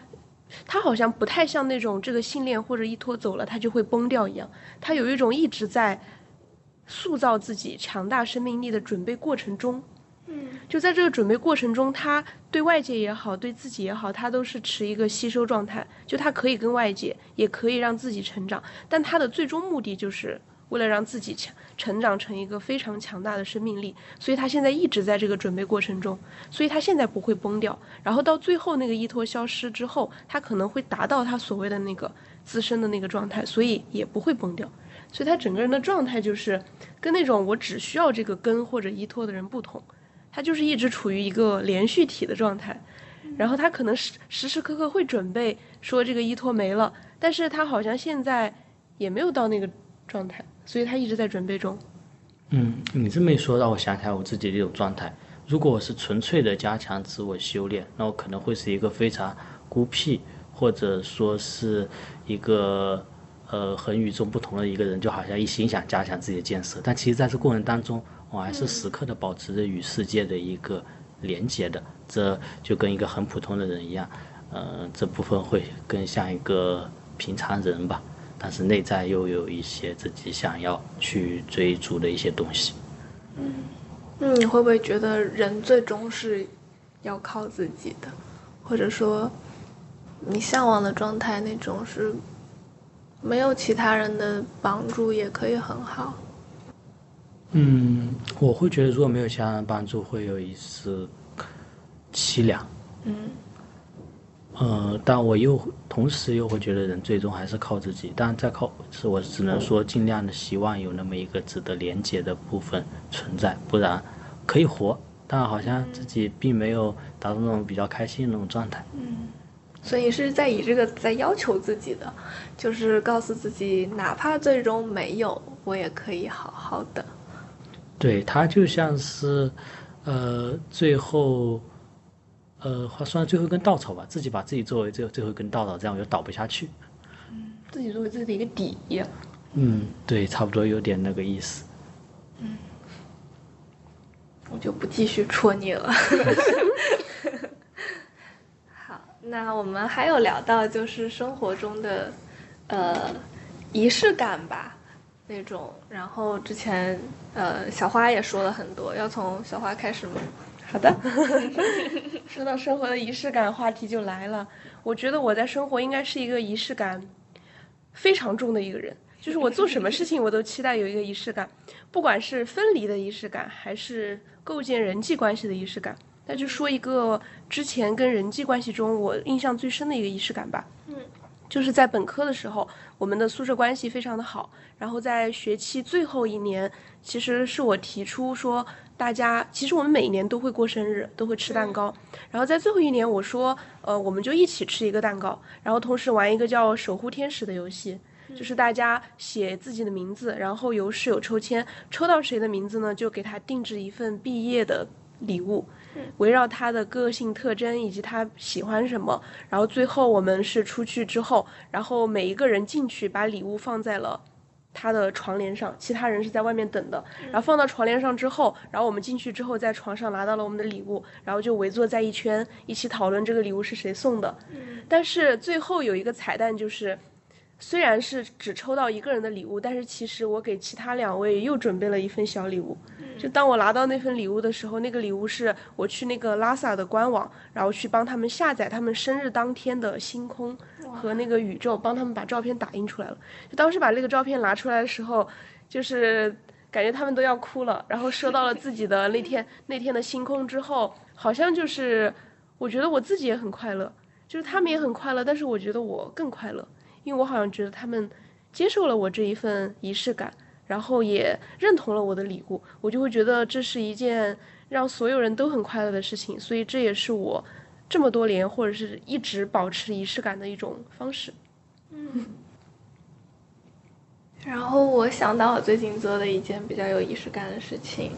他好像不太像那种这个信念或者依托走了他就会崩掉一样，他有一种一直在塑造自己强大生命力的准备过程中。就在这个准备过程中，他对外界也好，对自己也好，他都是持一个吸收状态。就他可以跟外界，也可以让自己成长，但他的最终目的就是为了让自己强成长成一个非常强大的生命力。所以他现在一直在这个准备过程中，所以他现在不会崩掉。然后到最后那个依托消失之后，他可能会达到他所谓的那个自身的那个状态，所以也不会崩掉。所以他整个人的状态就是跟那种我只需要这个根或者依托的人不同。他就是一直处于一个连续体的状态，然后他可能时时时刻刻会准备说这个依托没了，但是他好像现在也没有到那个状态，所以他一直在准备中。嗯，你这么一说，让我想起来我自己的一种状态。如果我是纯粹的加强自我修炼，那我可能会是一个非常孤僻，或者说是一个呃很与众不同的一个人，就好像一心想加强自己的建设。但其实在这过程当中，我还是时刻的保持着与世界的一个连接的，这就跟一个很普通的人一样，呃，这部分会更像一个平常人吧，但是内在又有一些自己想要去追逐的一些东西。嗯，那你会不会觉得人最终是要靠自己的，或者说你向往的状态那种是没有其他人的帮助也可以很好？嗯，我会觉得如果没有其他人帮助，会有一丝凄凉。嗯呃，但我又同时又会觉得人最终还是靠自己，但再靠是我只能说尽量的希望有那么一个值得连接的部分存在，不然可以活，但好像自己并没有达到那种比较开心的那种状态。嗯所以是在以这个在要求自己的，就是告诉自己，哪怕最终没有，我也可以好好的。对，他就像是，呃，最后，呃，话算最后一根稻草吧，自己把自己作为最最后一根稻草，这样我就倒不下去。自己作为自己的一个底，嗯，对，差不多有点那个意思。嗯我就不继续戳你了。好，那我们还有聊到就是生活中的，呃，仪式感吧，那种。然后之前呃小花也说了很多，要从小花开始吗？好的，说到生活的仪式感，话题就来了。我觉得我在生活应该是一个仪式感非常重的一个人，就是我做什么事情我都期待有一个仪式感，不管是分离的仪式感，还是构建人际关系的仪式感。那就说一个之前跟人际关系中我印象最深的一个仪式感吧。嗯，就是在本科的时候，我们的宿舍关系非常的好。然后在学期最后一年，其实是我提出说，大家其实我们每一年都会过生日，都会吃蛋糕。然后在最后一年，我说，呃，我们就一起吃一个蛋糕，然后同时玩一个叫守护天使的游戏。就是大家写自己的名字，然后由室友抽签，抽到谁的名字呢，就给他定制一份毕业的礼物。围绕他的个性特征以及他喜欢什么，然后最后我们是出去之后，然后每一个人进去把礼物放在了他的床帘上，其他人是在外面等的。然后放到床帘上之后，然后我们进去之后在床上拿到了我们的礼物，然后就围坐在一圈，一起讨论这个礼物是谁送的。但是最后有一个彩蛋就是。虽然是只抽到一个人的礼物，但是其实我给其他两位又准备了一份小礼物。就当我拿到那份礼物的时候，那个礼物是我去那个拉萨的官网，然后去帮他们下载他们生日当天的星空和那个宇宙，帮他们把照片打印出来了。就当时把那个照片拿出来的时候，就是感觉他们都要哭了。然后收到了自己的那天 那天的星空之后，好像就是我觉得我自己也很快乐，就是他们也很快乐，但是我觉得我更快乐。因为我好像觉得他们接受了我这一份仪式感，然后也认同了我的礼物，我就会觉得这是一件让所有人都很快乐的事情，所以这也是我这么多年或者是一直保持仪式感的一种方式。嗯。然后我想到我最近做的一件比较有仪式感的事情。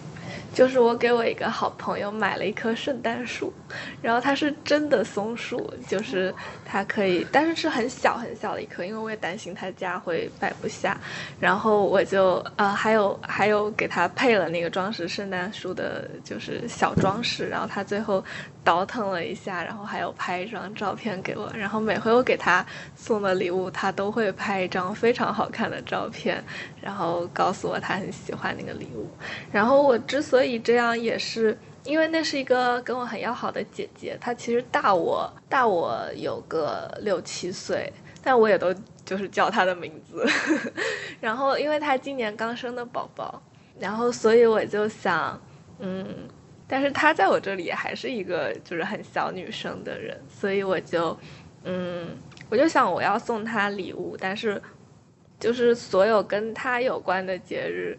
就是我给我一个好朋友买了一棵圣诞树，然后它是真的松树，就是它可以，但是是很小很小的一棵，因为我也担心他家会摆不下，然后我就呃还有还有给他配了那个装饰圣诞树的，就是小装饰，然后他最后倒腾了一下，然后还有拍一张照片给我，然后每回我给他送的礼物，他都会拍一张非常好看的照片，然后告诉我他很喜欢那个礼物，然后我之所以。这样也是因为那是一个跟我很要好的姐姐，她其实大我大我有个六七岁，但我也都就是叫她的名字。然后因为她今年刚生的宝宝，然后所以我就想，嗯，但是她在我这里还是一个就是很小女生的人，所以我就，嗯，我就想我要送她礼物，但是就是所有跟她有关的节日，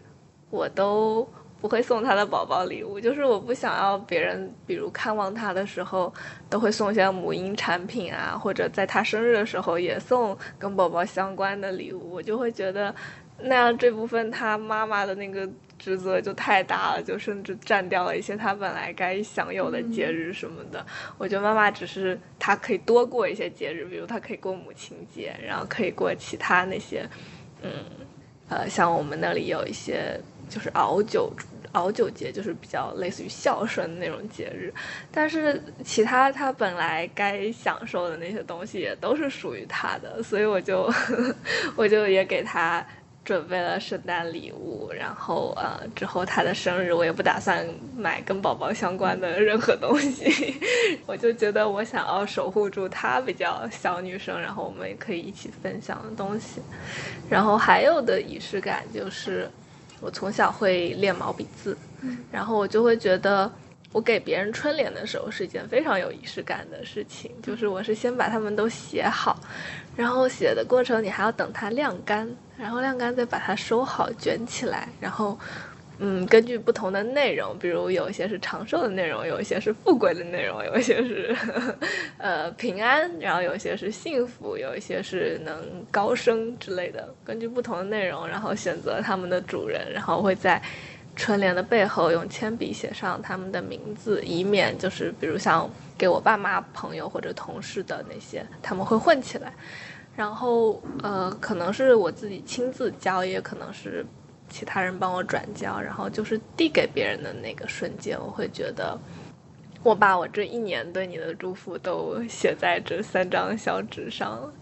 我都。不会送他的宝宝礼物，就是我不想要别人，比如看望他的时候，都会送一些母婴产品啊，或者在他生日的时候也送跟宝宝相关的礼物，我就会觉得那样这部分他妈妈的那个职责就太大了，就甚至占掉了一些他本来该享有的节日什么的。我觉得妈妈只是她可以多过一些节日，比如她可以过母亲节，然后可以过其他那些，嗯，呃，像我们那里有一些。就是熬酒，熬酒节就是比较类似于孝顺的那种节日，但是其他他本来该享受的那些东西也都是属于他的，所以我就 我就也给他准备了圣诞礼物，然后呃之后他的生日我也不打算买跟宝宝相关的任何东西，我就觉得我想要守护住他比较小女生，然后我们也可以一起分享的东西，然后还有的仪式感就是。我从小会练毛笔字，然后我就会觉得，我给别人春联的时候是一件非常有仪式感的事情。就是我是先把它们都写好，然后写的过程你还要等它晾干，然后晾干再把它收好卷起来，然后。嗯，根据不同的内容，比如有一些是长寿的内容，有一些是富贵的内容，有一些是 呃平安，然后有一些是幸福，有一些是能高升之类的。根据不同的内容，然后选择他们的主人，然后会在春联的背后用铅笔写上他们的名字，以免就是比如像给我爸妈、朋友或者同事的那些，他们会混起来。然后呃，可能是我自己亲自教，也可能是。其他人帮我转交，然后就是递给别人的那个瞬间，我会觉得，我把我这一年对你的祝福都写在这三张小纸上了，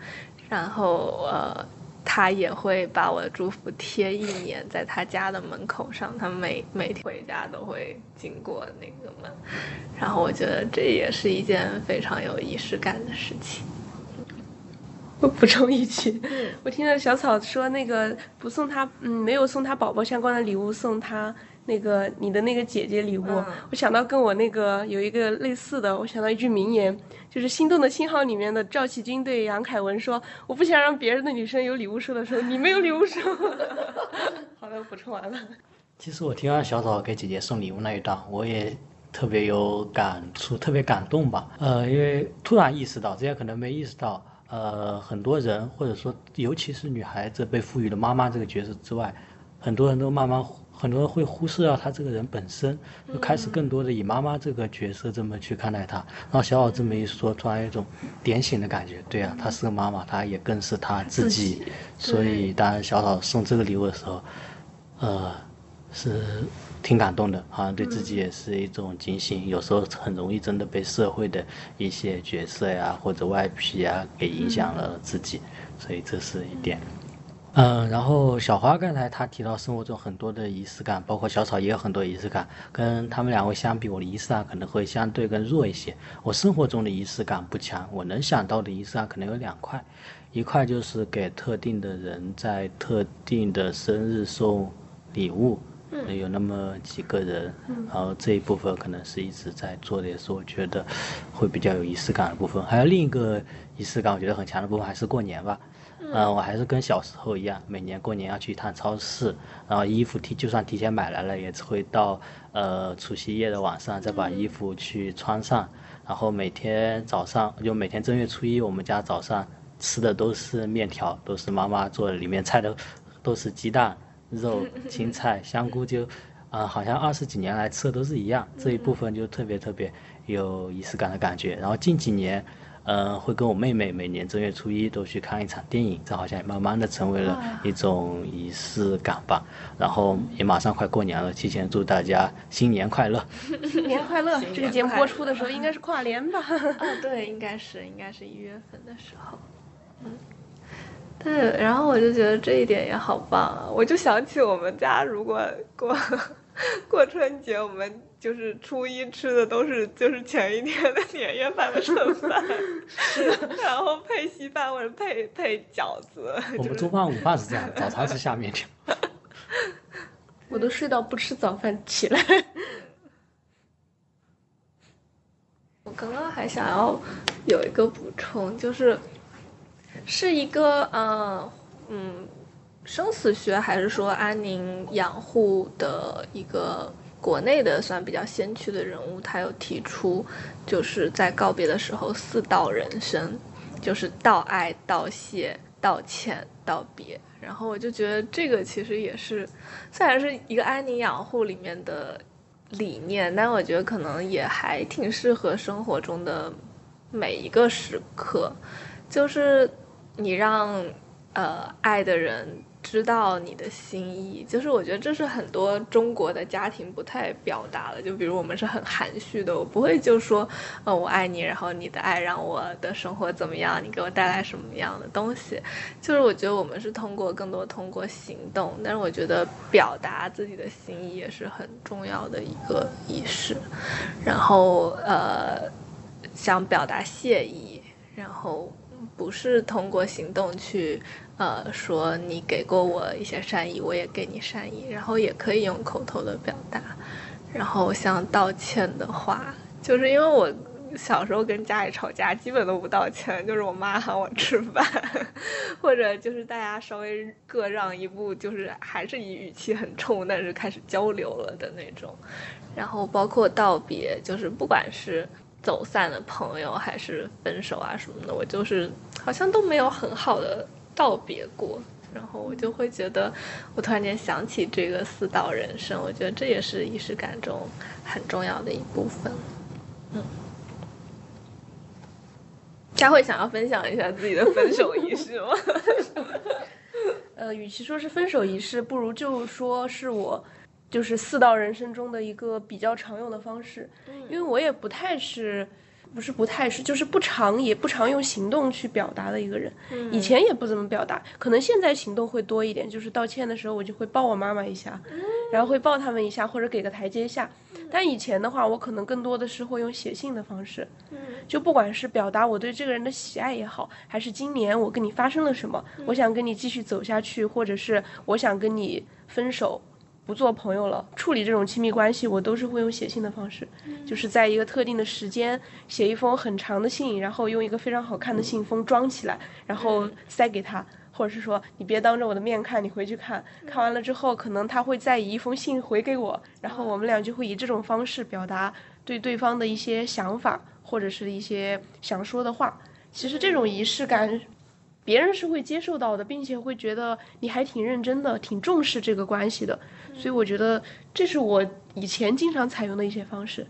然后呃，他也会把我的祝福贴一年在他家的门口上，他每每天回家都会经过那个门，然后我觉得这也是一件非常有仪式感的事情。我补充一句，我听到小草说那个不送他，嗯，没有送他宝宝相关的礼物，送他那个你的那个姐姐礼物。我想到跟我那个有一个类似的，我想到一句名言，就是《心动的信号》里面的赵启军对杨凯文说：“我不想让别人的女生有礼物收的时候，你没有礼物收。”好的，补充完了。其实我听完小草给姐姐送礼物那一段，我也特别有感触，特别感动吧。呃，因为突然意识到，之前可能没意识到。呃，很多人或者说，尤其是女孩子被赋予了妈妈这个角色之外，很多人都慢慢，很多人会忽视掉她这个人本身，就开始更多的以妈妈这个角色这么去看待她。然后小宝这么一说，突然有一种点醒的感觉。对啊，她是个妈妈，她也更是她自己。所以当小草送这个礼物的时候，呃，是。挺感动的，好像对自己也是一种警醒。有时候很容易真的被社会的一些角色呀或者外皮啊给影响了自己，所以这是一点。嗯，然后小花刚才她提到生活中很多的仪式感，包括小草也有很多仪式感。跟他们两位相比，我的仪式感可能会相对更弱一些。我生活中的仪式感不强，我能想到的仪式感可能有两块，一块就是给特定的人在特定的生日送礼物。有那么几个人，然后这一部分可能是一直在做的，也是我觉得会比较有仪式感的部分。还有另一个仪式感，我觉得很强的部分还是过年吧。嗯，我还是跟小时候一样，每年过年要去一趟超市，然后衣服提就算提前买来了，也只会到呃除夕夜的晚上再把衣服去穿上。然后每天早上，就每天正月初一，我们家早上吃的都是面条，都是妈妈做的，里面菜都都是鸡蛋。肉、青菜、香菇就，啊，好像二十几年来吃的都是一样，这一部分就特别特别有仪式感的感觉。然后近几年，嗯，会跟我妹妹每年正月初一都去看一场电影，这好像也慢慢的成为了一种仪式感吧。然后也马上快过年了，提前祝大家新年快乐！新年快乐！这个节目播出的时候应该是跨年吧？啊，对，应该是，应该是一月份的时候，嗯。对，然后我就觉得这一点也好棒啊！我就想起我们家如果过 过春节，我们就是初一吃的都是就是前一天的年夜饭的剩饭，然后配稀饭或者配配饺子。我们中饭午饭是这样，早餐是下面条。我都睡到不吃早饭起来。我刚刚还想要有一个补充，就是。是一个嗯嗯，生死学还是说安宁养护的一个国内的算比较先驱的人物，他有提出，就是在告别的时候四道人生，就是道爱、道谢、道歉、道别。然后我就觉得这个其实也是，虽然是一个安宁养护里面的理念，但我觉得可能也还挺适合生活中的每一个时刻，就是。你让，呃，爱的人知道你的心意，就是我觉得这是很多中国的家庭不太表达的。就比如我们是很含蓄的，我不会就说，呃，我爱你，然后你的爱让我的生活怎么样，你给我带来什么样的东西。就是我觉得我们是通过更多通过行动，但是我觉得表达自己的心意也是很重要的一个仪式。然后，呃，想表达谢意，然后。不是通过行动去，呃，说你给过我一些善意，我也给你善意，然后也可以用口头的表达。然后像道歉的话，就是因为我小时候跟家里吵架，基本都不道歉，就是我妈喊我吃饭，或者就是大家稍微各让一步，就是还是以语气很冲，但是开始交流了的那种。然后包括道别，就是不管是。走散的朋友还是分手啊什么的，我就是好像都没有很好的道别过，然后我就会觉得，我突然间想起这个四道人生，我觉得这也是仪式感中很重要的一部分。嗯，佳慧想要分享一下自己的分手仪式吗？呃，与其说是分手仪式，不如就说是我。就是四道人生中的一个比较常用的方式，因为我也不太是，不是不太是，就是不常也不常用行动去表达的一个人。以前也不怎么表达，可能现在行动会多一点。就是道歉的时候，我就会抱我妈妈一下，然后会抱他们一下，或者给个台阶下。但以前的话，我可能更多的是会用写信的方式。就不管是表达我对这个人的喜爱也好，还是今年我跟你发生了什么，我想跟你继续走下去，或者是我想跟你分手。不做朋友了，处理这种亲密关系，我都是会用写信的方式，就是在一个特定的时间写一封很长的信，然后用一个非常好看的信封装起来，然后塞给他，或者是说你别当着我的面看，你回去看看完了之后，可能他会再以一封信回给我，然后我们俩就会以这种方式表达对对方的一些想法或者是一些想说的话。其实这种仪式感。别人是会接受到的，并且会觉得你还挺认真的，挺重视这个关系的，所以我觉得这是我以前经常采用的一些方式。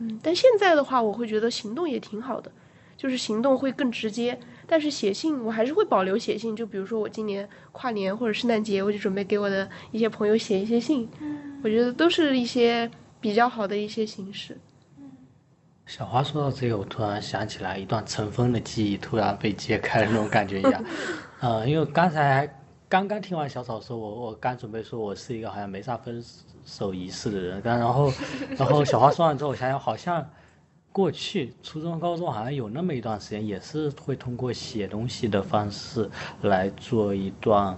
嗯，但现在的话，我会觉得行动也挺好的，就是行动会更直接。但是写信，我还是会保留写信。就比如说我今年跨年或者圣诞节，我就准备给我的一些朋友写一些信。嗯，我觉得都是一些比较好的一些形式。小花说到这个，我突然想起来一段尘封的记忆，突然被揭开了那种感觉一样。呃，因为刚才刚刚听完小草说，我我刚准备说我是一个好像没啥分手仪式的人，但然后 然后小花说完之后，我想想好像过去初中高中好像有那么一段时间，也是会通过写东西的方式来做一段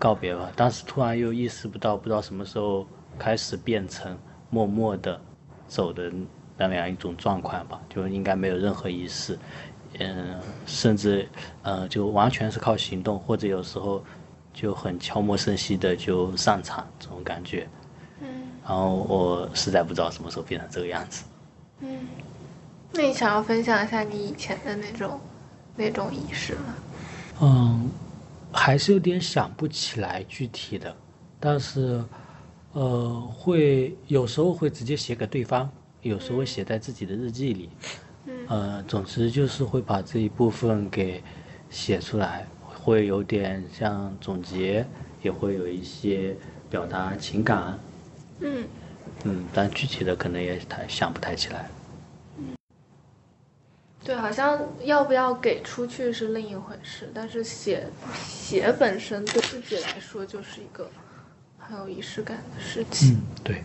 告别吧。但是突然又意识不到，不知道什么时候开始变成默默的走的。那样一种状况吧，就应该没有任何仪式，嗯，甚至，呃，就完全是靠行动，或者有时候就很悄无声息的就上场这种感觉，嗯，然后我实在不知道什么时候变成这个样子，嗯，那你想要分享一下你以前的那种那种仪式吗？嗯，还是有点想不起来具体的，但是，呃，会有时候会直接写给对方。有时候会写在自己的日记里，呃，总之就是会把这一部分给写出来，会有点像总结，也会有一些表达情感，嗯，嗯，但具体的可能也太想不太起来。对，好像要不要给出去是另一回事，但是写写本身对自己来说就是一个很有仪式感的事情。嗯，对。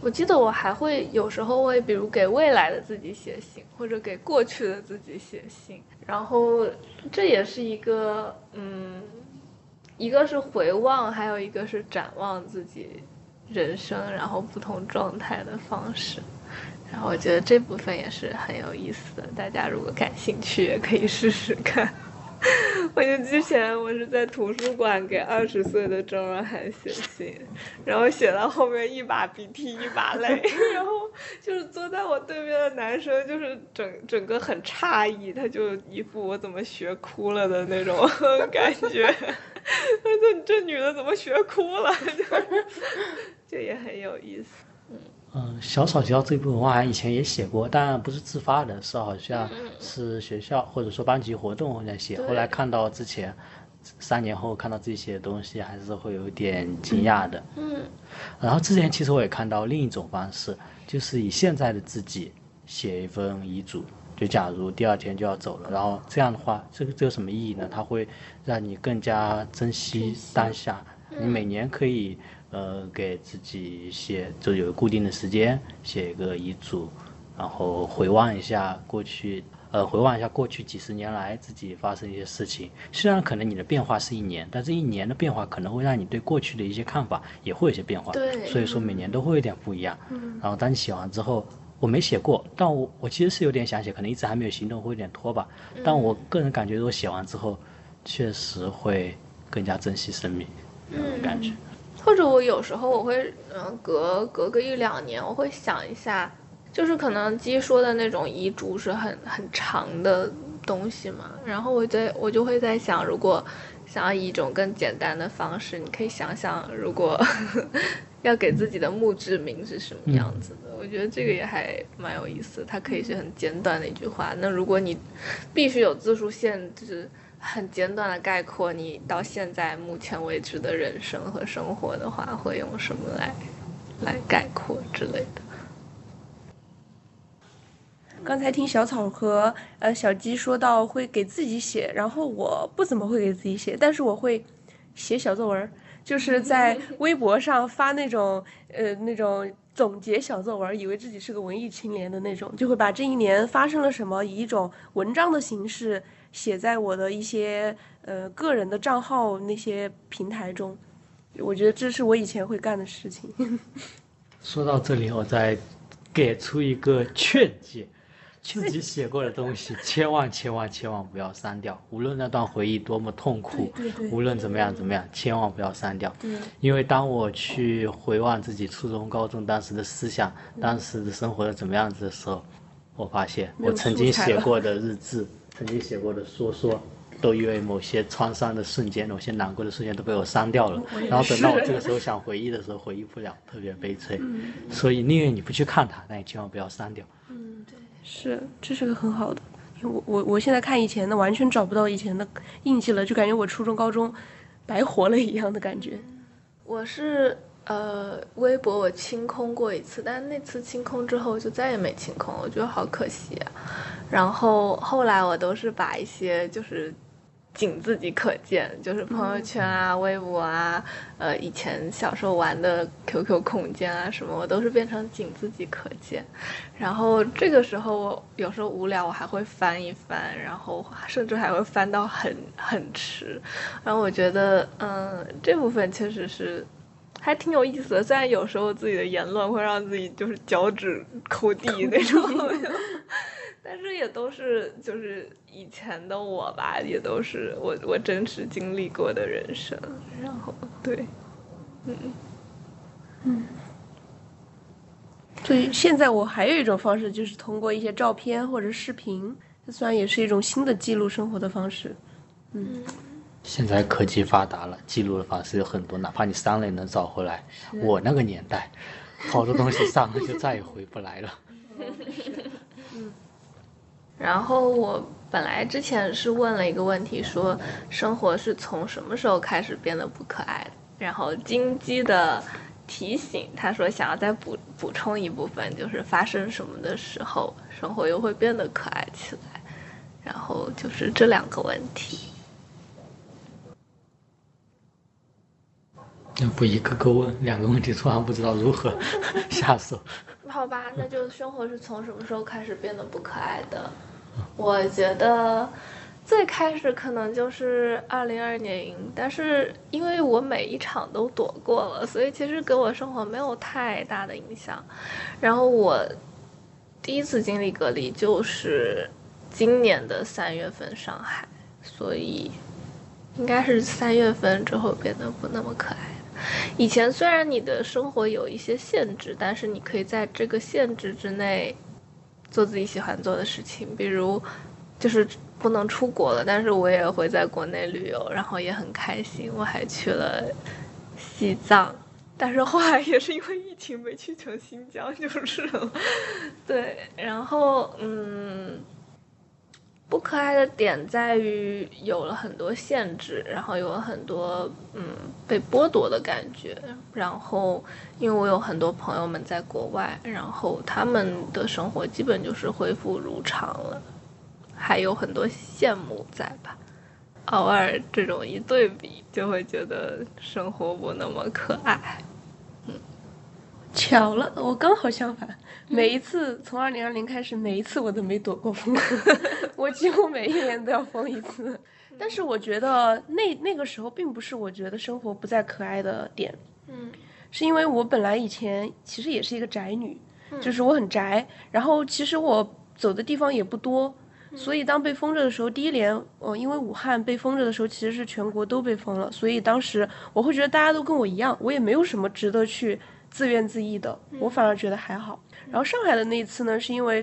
我记得我还会有时候会，比如给未来的自己写信，或者给过去的自己写信，然后这也是一个，嗯，一个是回望，还有一个是展望自己人生，然后不同状态的方式。然后我觉得这部分也是很有意思的，大家如果感兴趣也可以试试看。我就之前我是在图书馆给二十岁的周若涵写信，然后写到后面一把鼻涕一把泪，然后就是坐在我对面的男生就是整整个很诧异，他就一副我怎么学哭了的那种 感觉，他说你这女的怎么学哭了，就就也很有意思，嗯。嗯，小草提到这部分，我好像以前也写过，但不是自发的，是好像是学校或者说班级活动在写。后来看到之前三年后看到自己写的东西，还是会有点惊讶的。嗯。然后之前其实我也看到另一种方式，就是以现在的自己写一份遗嘱，就假如第二天就要走了，然后这样的话，这个这有什么意义呢？它会让你更加珍惜当下。你每年可以。呃，给自己写，就有固定的时间写一个遗嘱，然后回望一下过去，呃，回望一下过去几十年来自己发生一些事情。虽然可能你的变化是一年，但这一年的变化可能会让你对过去的一些看法也会有些变化。对，所以说每年都会有点不一样。嗯。然后当你写完之后，我没写过，但我我其实是有点想写，可能一直还没有行动，会有点拖吧。但我个人感觉，我写完之后，确实会更加珍惜生命，那种感觉。或者我有时候我会，嗯，隔隔个一两年，我会想一下，就是可能鸡说的那种遗嘱是很很长的东西嘛，然后我在我就会在想，如果想要以一种更简单的方式，你可以想想，如果 要给自己的墓志铭是什么样子的，我觉得这个也还蛮有意思，它可以是很简短的一句话。那如果你必须有字数限制。很简短的概括你到现在目前为止的人生和生活的话，会用什么来来概括之类的？刚才听小草和呃小鸡说到会给自己写，然后我不怎么会给自己写，但是我会写小作文，就是 在微博上发那种呃那种总结小作文，以为自己是个文艺青年的那种，就会把这一年发生了什么以一种文章的形式写在我的一些呃个人的账号那些平台中。我觉得这是我以前会干的事情。说到这里，我再给出一个劝诫：自己写过的东西，千万千万千万不要删掉。无论那段回忆多么痛苦，无论怎么样怎么样，千万不要删掉。因为当我去回望自己初中、高中当时的思想，当时的生活的怎么样子的时候，我发现我曾经写过的日志，曾经写过的说说。都因为某些创伤的瞬间，某些难过的瞬间都被我删掉了。然后等到我这个时候想回忆的时候，回忆不了，特别悲催。所以宁愿你不去看它，但也千万不要删掉。嗯，对，是，这是个很好的。因为我我我现在看以前的，完全找不到以前的印记了，就感觉我初中高中白活了一样的感觉。我是呃，微博我清空过一次，但那次清空之后就再也没清空，我觉得好可惜啊。然后后来我都是把一些就是。仅自己可见，就是朋友圈啊、微博啊，呃，以前小时候玩的 QQ 空间啊什么，我都是变成仅自己可见。然后这个时候，我有时候无聊，我还会翻一翻，然后甚至还会翻到很很迟。然后我觉得，嗯，这部分确实是还挺有意思的。虽然有时候自己的言论会让自己就是脚趾抠地那种。但是也都是就是以前的我吧，也都是我我真实经历过的人生，然后对，嗯嗯，所以现在我还有一种方式，就是通过一些照片或者视频，虽然也是一种新的记录生活的方式，嗯。现在科技发达了，记录的方式有很多，哪怕你删了也能找回来。我那个年代，好多东西删了就再也回不来了。嗯。然后我本来之前是问了一个问题，说生活是从什么时候开始变得不可爱的？然后金鸡的提醒，他说想要再补补充一部分，就是发生什么的时候，生活又会变得可爱起来。然后就是这两个问题。不一个个问两个问题，突然不知道如何 下手。好吧，那就生活是从什么时候开始变得不可爱的？我觉得最开始可能就是二零二年，但是因为我每一场都躲过了，所以其实给我生活没有太大的影响。然后我第一次经历隔离就是今年的三月份上海，所以应该是三月份之后变得不那么可爱。以前虽然你的生活有一些限制，但是你可以在这个限制之内。做自己喜欢做的事情，比如，就是不能出国了，但是我也会在国内旅游，然后也很开心。我还去了西藏，但是后来也是因为疫情没去成新疆就是。对，然后嗯。不可爱的点在于有了很多限制，然后有了很多嗯被剥夺的感觉。然后因为我有很多朋友们在国外，然后他们的生活基本就是恢复如常了，还有很多羡慕在吧。偶尔这种一对比，就会觉得生活不那么可爱。嗯，巧了，我刚好相反。每一次从二零二零开始，每一次我都没躲过风，我几乎每一年都要疯一次。但是我觉得那那个时候并不是我觉得生活不再可爱的点，嗯，是因为我本来以前其实也是一个宅女，就是我很宅，然后其实我走的地方也不多，所以当被封着的时候，第一年，呃，因为武汉被封着的时候，其实是全国都被封了，所以当时我会觉得大家都跟我一样，我也没有什么值得去自怨自艾的，我反而觉得还好。然后上海的那一次呢，是因为，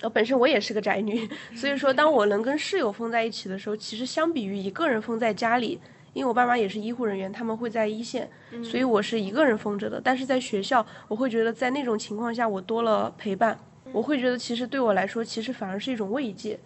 呃，本身我也是个宅女，所以说当我能跟室友封在一起的时候，其实相比于一个人封在家里，因为我爸妈也是医护人员，他们会在一线，所以我是一个人封着的。但是在学校，我会觉得在那种情况下，我多了陪伴，我会觉得其实对我来说，其实反而是一种慰藉，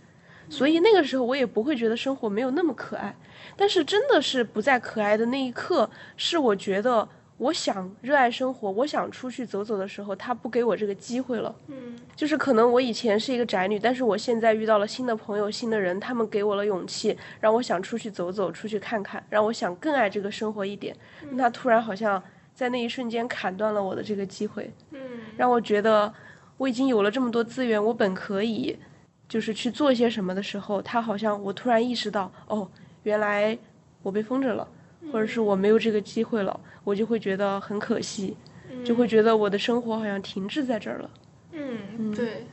所以那个时候我也不会觉得生活没有那么可爱。但是真的是不再可爱的那一刻，是我觉得。我想热爱生活，我想出去走走的时候，他不给我这个机会了。嗯，就是可能我以前是一个宅女，但是我现在遇到了新的朋友、新的人，他们给我了勇气，让我想出去走走、出去看看，让我想更爱这个生活一点。那突然好像在那一瞬间砍断了我的这个机会。嗯。让我觉得我已经有了这么多资源，我本可以就是去做些什么的时候，他好像我突然意识到，哦，原来我被封着了，或者是我没有这个机会了，我就会觉得很可惜，就会觉得我的生活好像停滞在这儿了。嗯，对，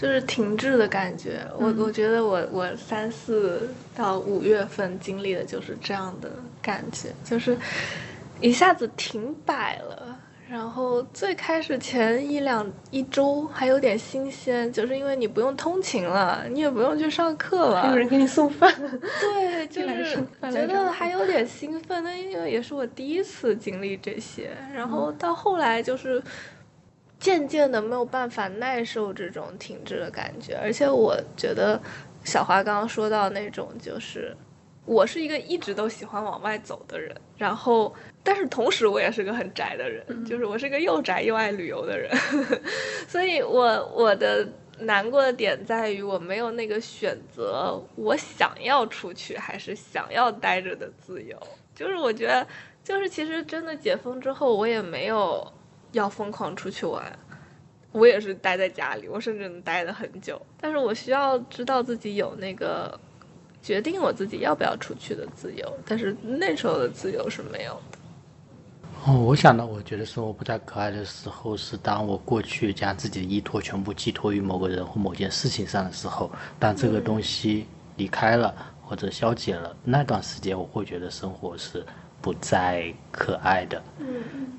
就是停滞的感觉。我我觉得我我三四到五月份经历的就是这样的感觉，就是一下子停摆了。然后最开始前一两一周还有点新鲜，就是因为你不用通勤了，你也不用去上课了，有人给你送饭。对，就是觉得还有点兴奋。那因为也是我第一次经历这些，然后到后来就是渐渐的没有办法耐受这种停滞的感觉，而且我觉得小华刚刚说到那种就是。我是一个一直都喜欢往外走的人，然后，但是同时我也是个很宅的人，就是我是个又宅又爱旅游的人，所以我我的难过的点在于我没有那个选择，我想要出去还是想要待着的自由。就是我觉得，就是其实真的解封之后，我也没有要疯狂出去玩，我也是待在家里，我甚至能待的很久，但是我需要知道自己有那个。决定我自己要不要出去的自由，但是那时候的自由是没有的。哦，我想到，我觉得生活不太可爱的时候，是当我过去将自己的依托全部寄托于某个人或某件事情上的时候，当这个东西离开了或者消解了，那段时间我会觉得生活是不再可爱的。嗯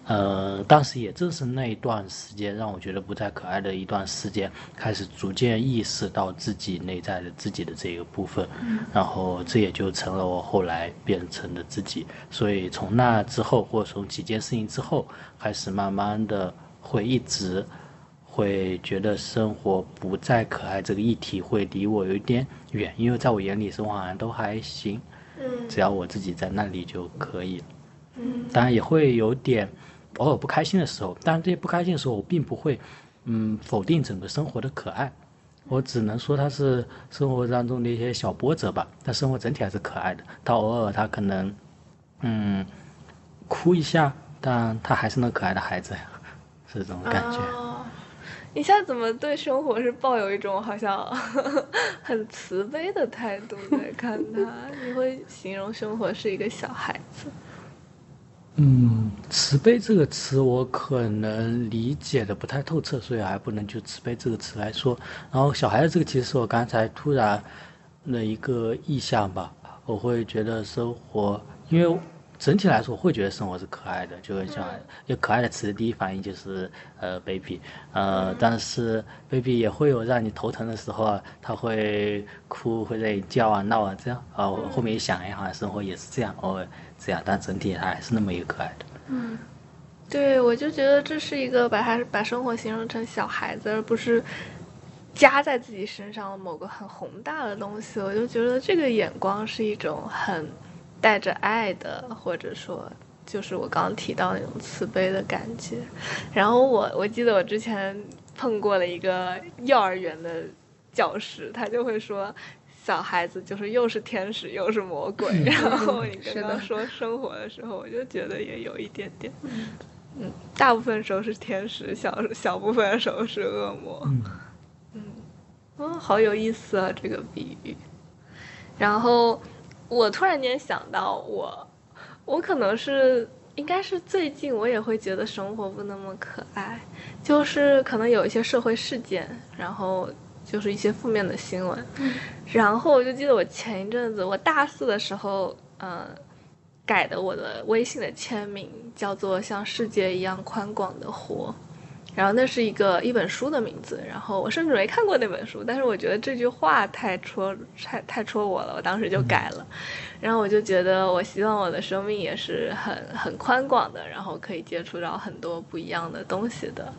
呃，当时也正是那一段时间，让我觉得不再可爱的一段时间，开始逐渐意识到自己内在的自己的这个部分，然后这也就成了我后来变成的自己。所以从那之后，或者从几件事情之后，开始慢慢的会一直会觉得生活不再可爱这个议题会离我有一点远，因为在我眼里生活好像都还行，嗯只要我自己在那里就可以了。嗯当然也会有点偶尔不开心的时候，但这些不开心的时候，我并不会嗯否定整个生活的可爱，我只能说它是生活当中的一些小波折吧。但生活整体还是可爱的，它偶尔它可能嗯哭一下，但他还是那可爱的孩子呀，是这种感觉。哦你现在怎么对生活是抱有一种好像 很慈悲的态度在看它？你会形容生活是一个小孩子？嗯，慈悲这个词我可能理解的不太透彻，所以还不能就慈悲这个词来说。然后小孩子这个其实是我刚才突然的一个意向吧，我会觉得生活，因为整体来说我会觉得生活是可爱的，就跟小孩，有可爱的词的第一反应就是呃 baby，呃，但是 baby 也会有让你头疼的时候啊，他会哭，会在叫啊闹啊这样啊，我后面一想，哎，好像生活也是这样，偶尔这样，但整体它还是那么一个可爱的。嗯对，我就觉得这是一个把它把生活形容成小孩子，而不是加在自己身上的某个很宏大的东西。我就觉得这个眼光是一种很带着爱的，或者说就是我刚刚提到那种慈悲的感觉。然后我我记得我之前碰过了一个幼儿园的教师，他就会说。小孩子就是又是天使又是魔鬼，然后你刚是的刚说生活的时候，我就觉得也有一点点。嗯，大部分时候是天使，小小部分的时候是恶魔。嗯嗯，哦，好有意思啊，这个比喻。然后我突然间想到我，我可能是应该是最近我也会觉得生活不那么可爱，就是可能有一些社会事件，然后就是一些负面的新闻，然后我就记得我前一阵子我大四的时候，嗯、改的我的微信的签名叫做“像世界一样宽广的活”，然后那是一个一本书的名字，然后我甚至没看过那本书，但是我觉得这句话太戳太太戳我了，我当时就改了，然后我就觉得我希望我的生命也是很很宽广的，然后可以接触到很多不一样的东西的。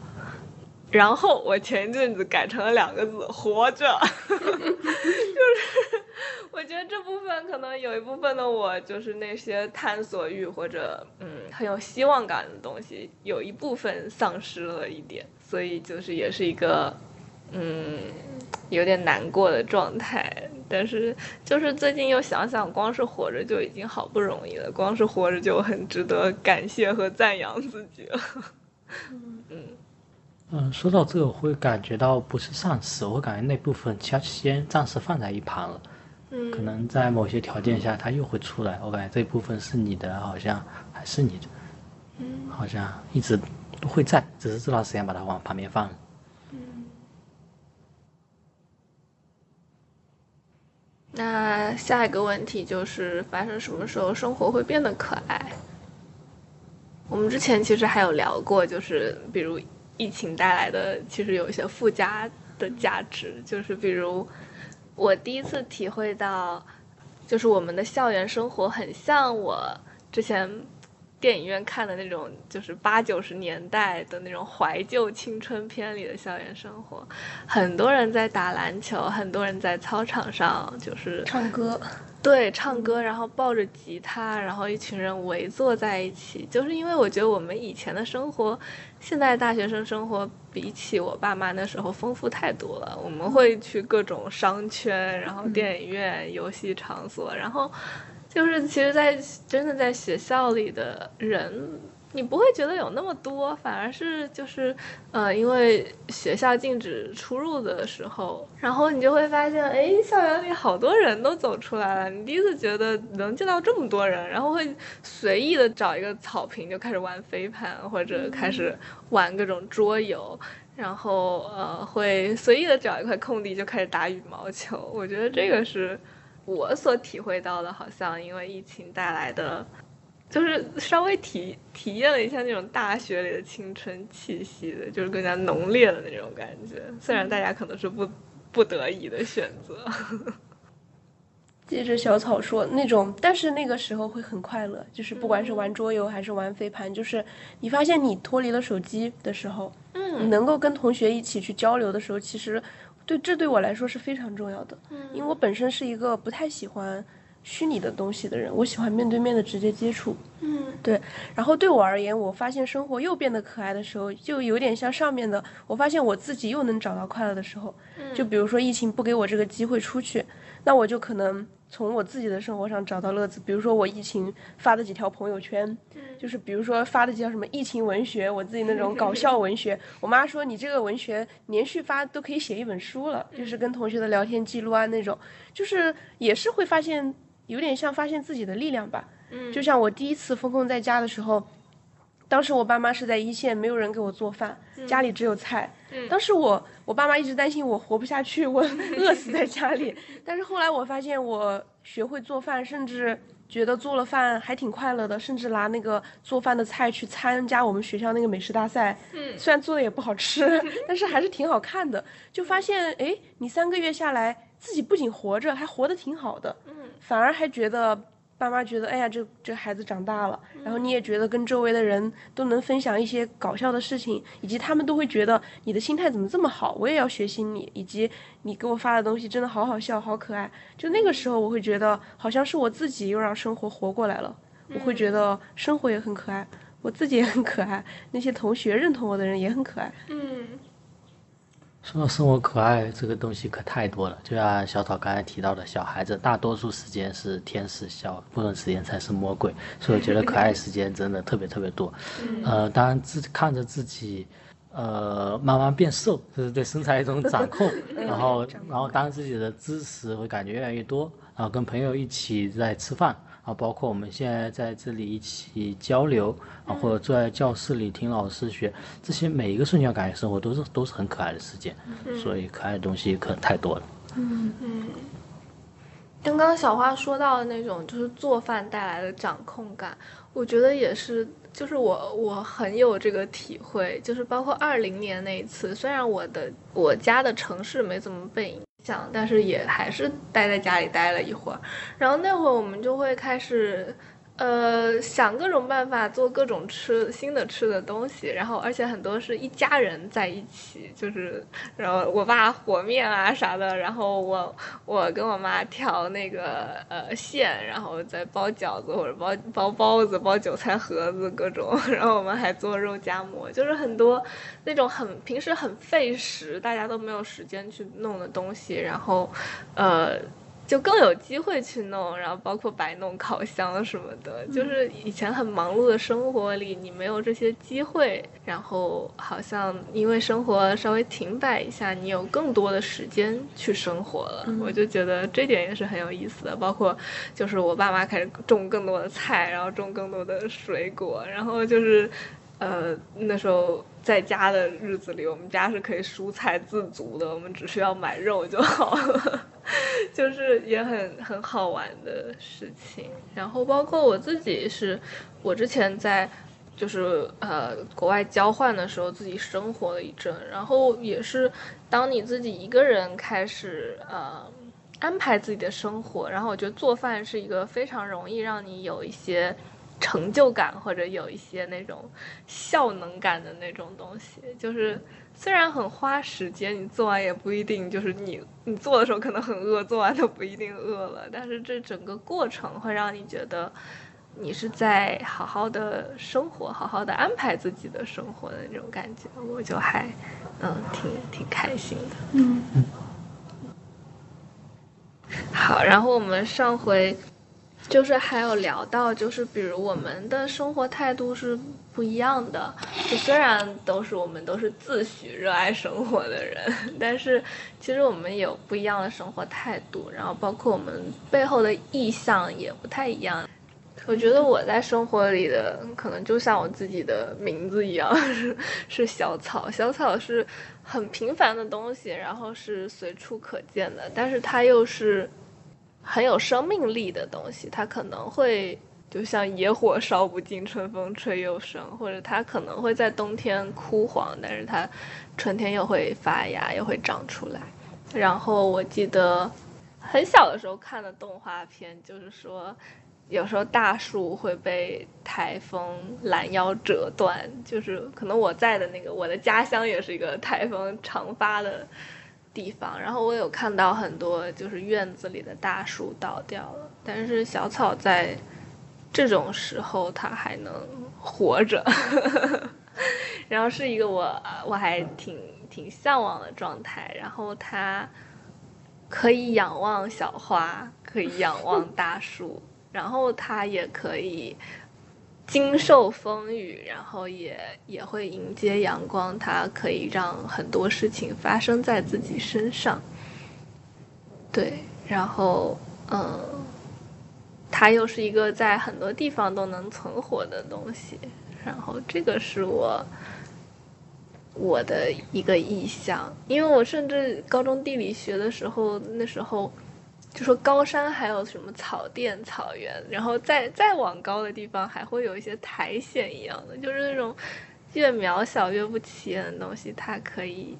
然后我前一阵子改成了两个字“活着”，就是我觉得这部分可能有一部分的我就是那些探索欲或者嗯很有希望感的东西，有一部分丧失了一点，所以就是也是一个嗯有点难过的状态。但是就是最近又想想，光是活着就已经好不容易了，光是活着就很值得感谢和赞扬自己了。嗯，说到这个，我会感觉到不是丧失，我会感觉那部分其他先暂时放在一旁了。嗯，可能在某些条件下，它又会出来。我感觉这部分是你的，好像还是你的，嗯，好像一直都会在，只是这段时间把它往旁边放。嗯。那下一个问题就是发生什么时候生活会变得可爱？我们之前其实还有聊过，就是比如疫情带来的，其实有一些附加的价值，就是比如我第一次体会到，就是我们的校园生活很像我之前。电影院看的那种，就是八九十年代的那种怀旧青春片里的校园生活，很多人在打篮球，很多人在操场上就是唱歌，对，唱歌，然后抱着吉他，然后一群人围坐在一起，就是因为我觉得我们以前的生活，现在大学生生活比起我爸妈那时候丰富太多了。我们会去各种商圈，然后电影院、游戏场所，然后。就是其实，在真的在学校里的人，你不会觉得有那么多，反而是就是，呃，因为学校禁止出入的时候，然后你就会发现，哎，校园里好多人都走出来了。你第一次觉得能见到这么多人，然后会随意的找一个草坪就开始玩飞盘，或者开始玩各种桌游，然后呃，会随意的找一块空地就开始打羽毛球。我觉得这个是。我所体会到的，好像因为疫情带来的，就是稍微体体验了一下那种大学里的青春气息的，就是更加浓烈的那种感觉。虽然大家可能是不不得已的选择。接着小草说，那种，但是那个时候会很快乐，就是不管是玩桌游还是玩飞盘，就是你发现你脱离了手机的时候，嗯，你能够跟同学一起去交流的时候，其实。对，这对我来说是非常重要的，嗯因为我本身是一个不太喜欢虚拟的东西的人，我喜欢面对面的直接接触。嗯，对。然后对我而言，我发现生活又变得可爱的时候，就有点像上面的，我发现我自己又能找到快乐的时候。就比如说疫情不给我这个机会出去，那我就可能。从我自己的生活上找到乐子，比如说我疫情发的几条朋友圈，就是比如说发的几条什么疫情文学，我自己那种搞笑文学。我妈说你这个文学连续发都可以写一本书了，就是跟同学的聊天记录啊那种，就是也是会发现有点像发现自己的力量吧。嗯，就像我第一次封控在家的时候。当时我爸妈是在一线，没有人给我做饭，家里只有菜。当时我我爸妈一直担心我活不下去，我饿死在家里。但是后来我发现我学会做饭，甚至觉得做了饭还挺快乐的，甚至拿那个做饭的菜去参加我们学校那个美食大赛。虽然做的也不好吃，但是还是挺好看的。就发现哎，你三个月下来，自己不仅活着，还活得挺好的。反而还觉得。爸妈觉得，哎呀，这这孩子长大了，然后你也觉得跟周围的人都能分享一些搞笑的事情，以及他们都会觉得你的心态怎么这么好，我也要学习你，以及你给我发的东西真的好好笑，好可爱。就那个时候，我会觉得好像是我自己又让生活活过来了，我会觉得生活也很可爱，我自己也很可爱，那些同学认同我的人也很可爱。嗯。说到生活可爱这个东西可太多了，就像小草刚才提到的，小孩子大多数时间是天使，小部分时间才是魔鬼，所以我觉得可爱时间真的特别特别多。呃，当然自看着自己，呃，慢慢变瘦，这是对身材一种掌控。然后，然后当自己的知识会感觉越来越多，然后跟朋友一起在吃饭。啊，包括我们现在在这里一起交流啊，或者坐在教室里听老师学，这些每一个瞬间感觉生活都是都是很可爱的时间，所以可爱的东西可能太多了。嗯嗯。刚刚小花说到的那种就是做饭带来的掌控感，我觉得也是，就是我我很有这个体会，就是包括二零年那一次，虽然我的我家的城市没怎么被影。想，但是也还是待在家里待了一会儿，然后那会儿我们就会开始。呃，想各种办法做各种吃新的吃的东西，然后而且很多是一家人在一起，就是然后我爸和面啊啥的，然后我我跟我妈调那个呃馅，然后再包饺子或者包包包子、包韭菜盒子各种，然后我们还做肉夹馍，就是很多那种很平时很费时，大家都没有时间去弄的东西，然后呃。就更有机会去弄，然后包括摆弄烤箱什么的，就是以前很忙碌的生活里，你没有这些机会，然后好像因为生活稍微停摆一下，你有更多的时间去生活了。我就觉得这点也是很有意思的，包括就是我爸妈开始种更多的菜，然后种更多的水果，然后就是呃那时候。在家的日子里，我们家是可以蔬菜自足的，我们只需要买肉就好了，就是也很很好玩的事情。然后包括我自己是，我之前在就是呃国外交换的时候，自己生活了一阵，然后也是当你自己一个人开始呃安排自己的生活，然后我觉得做饭是一个非常容易让你有一些。成就感或者有一些那种效能感的那种东西，就是虽然很花时间，你做完也不一定就是你你做的时候可能很饿，做完都不一定饿了，但是这整个过程会让你觉得你是在好好的生活，好好的安排自己的生活的那种感觉，我就还嗯挺挺开心的。嗯，好，然后我们上回。就是还有聊到，就是比如我们的生活态度是不一样的。就虽然都是我们都是自诩热爱生活的人，但是其实我们有不一样的生活态度，然后包括我们背后的意向也不太一样。我觉得我在生活里的可能就像我自己的名字一样，是 是小草。小草是很平凡的东西，然后是随处可见的，但是它又是。很有生命力的东西，它可能会就像野火烧不尽，春风吹又生，或者它可能会在冬天枯黄，但是它春天又会发芽，又会长出来。然后我记得很小的时候看的动画片，就是说有时候大树会被台风拦腰折断，就是可能我在的那个我的家乡也是一个台风常发的。地方，然后我有看到很多就是院子里的大树倒掉了，但是小草在这种时候它还能活着，然后是一个我我还挺挺向往的状态。然后它可以仰望小花，可以仰望大树，然后它也可以。经受风雨，然后也也会迎接阳光，它可以让很多事情发生在自己身上。对，然后嗯，它又是一个在很多地方都能存活的东西，然后这个是我我的一个意向，因为我甚至高中地理学的时候，那时候。就说高山还有什么草甸、草原，然后再再往高的地方还会有一些苔藓一样的，就是那种越渺小越不起眼的东西，它可以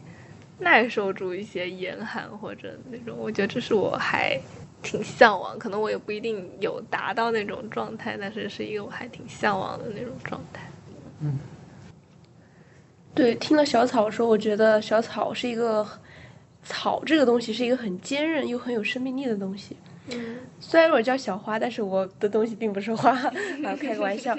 耐受住一些严寒或者那种。我觉得这是我还挺向往，可能我也不一定有达到那种状态，但是是一个我还挺向往的那种状态。嗯，对，听了小草说，我觉得小草是一个。草这个东西是一个很坚韧又很有生命力的东西。嗯，虽然我叫小花，但是我的东西并不是花，啊，开个玩笑。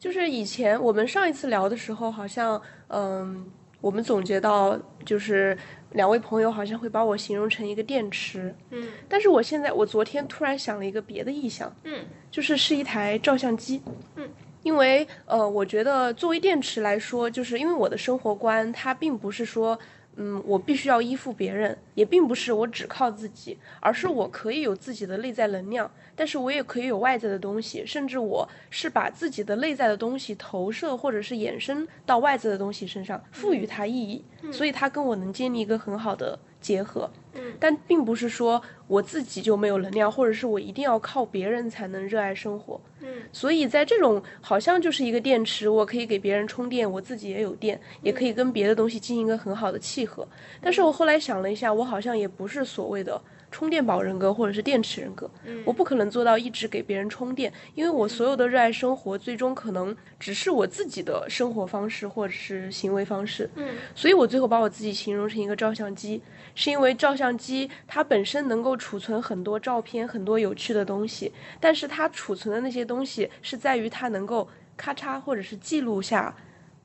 就是以前我们上一次聊的时候，好像嗯，我们总结到就是两位朋友好像会把我形容成一个电池。嗯，但是我现在我昨天突然想了一个别的意象。嗯，就是是一台照相机。嗯，因为呃，我觉得作为电池来说，就是因为我的生活观它并不是说。嗯，我必须要依附别人，也并不是我只靠自己，而是我可以有自己的内在能量，但是我也可以有外在的东西，甚至我是把自己的内在的东西投射或者是衍生到外在的东西身上，赋予它意义，所以它跟我能建立一个很好的结合。但并不是说我自己就没有能量，或者是我一定要靠别人才能热爱生活。嗯，所以在这种好像就是一个电池，我可以给别人充电，我自己也有电，也可以跟别的东西进行一个很好的契合。但是我后来想了一下，我好像也不是所谓的。充电宝人格或者是电池人格，我不可能做到一直给别人充电，因为我所有的热爱生活，最终可能只是我自己的生活方式或者是行为方式。嗯，所以我最后把我自己形容成一个照相机，是因为照相机它本身能够储存很多照片，很多有趣的东西，但是它储存的那些东西是在于它能够咔嚓或者是记录下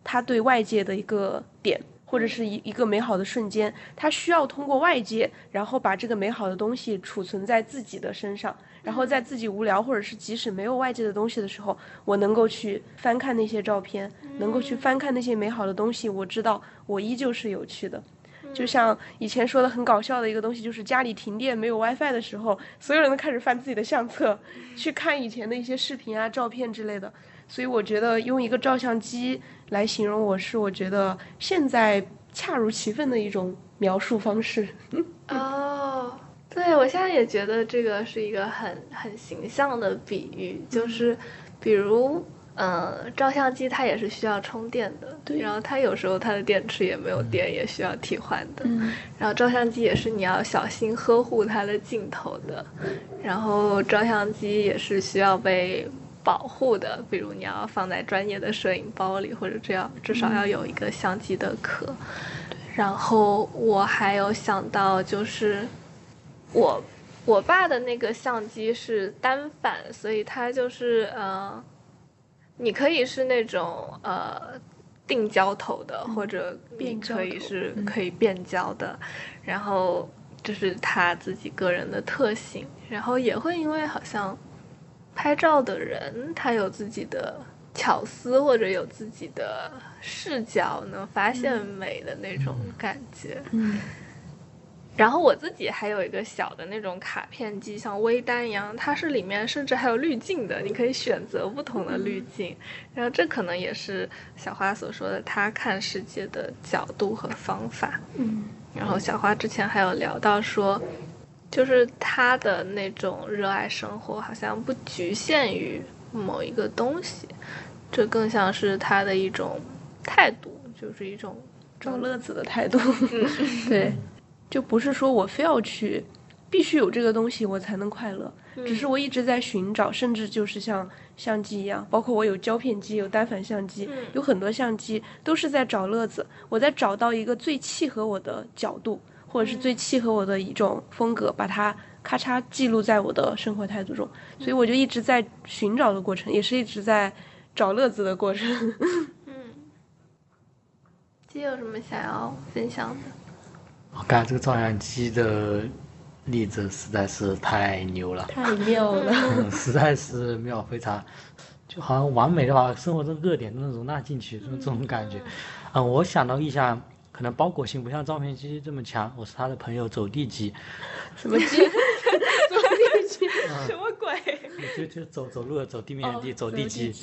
它对外界的一个点。或者是一一个美好的瞬间，它需要通过外界，然后把这个美好的东西储存在自己的身上，然后在自己无聊或者是即使没有外界的东西的时候，我能够去翻看那些照片，能够去翻看那些美好的东西，我知道我依旧是有趣的。就像以前说的很搞笑的一个东西，就是家里停电没有 WiFi 的时候，所有人都开始翻自己的相册，去看以前的一些视频啊、照片之类的。所以我觉得用一个照相机来形容我是，我觉得现在恰如其分的一种描述方式。哦，对，我现在也觉得这个是一个很很形象的比喻，就是比如。嗯，照相机它也是需要充电的，对。然后它有时候它的电池也没有电，也需要替换的。嗯。然后照相机也是你要小心呵护它的镜头的，然后照相机也是需要被保护的，比如你要放在专业的摄影包里，或者这样至少要有一个相机的壳。然后我还有想到就是，我我爸的那个相机是单反，所以它就是嗯。你可以是那种呃定焦头的，或者你可以是可以变焦的，然后就是他自己个人的特性，然后也会因为好像拍照的人他有自己的巧思或者有自己的视角，能发现美的那种感觉。嗯。然后我自己还有一个小的那种卡片机，像微单一样，它是里面甚至还有滤镜的，你可以选择不同的滤镜。然后这可能也是小花所说的她看世界的角度和方法。嗯。然后小花之前还有聊到说，就是她的那种热爱生活，好像不局限于某一个东西，这更像是他的一种态度，就是一种找乐子的态度。对。就不是说我非要去，必须有这个东西我才能快乐，只是我一直在寻找，甚至就是像相机一样，包括我有胶片机，有单反相机，有很多相机都是在找乐子，我在找到一个最契合我的角度，或者是最契合我的一种风格，把它咔嚓记录在我的生活态度中，所以我就一直在寻找的过程，也是一直在找乐子的过程。嗯，姐有什么想要分享的？我看这个照相机的例子实在是太牛了，太妙了，实在是妙，非常，就好像完美的把生活中热点都能容纳进去，这种这种感觉。嗯，我想到意象，可能包裹性不像照片机这么强。我是他的朋友，走地鸡。什么鸡？走地鸡？什么鬼？就就走走路走地面地走地鸡。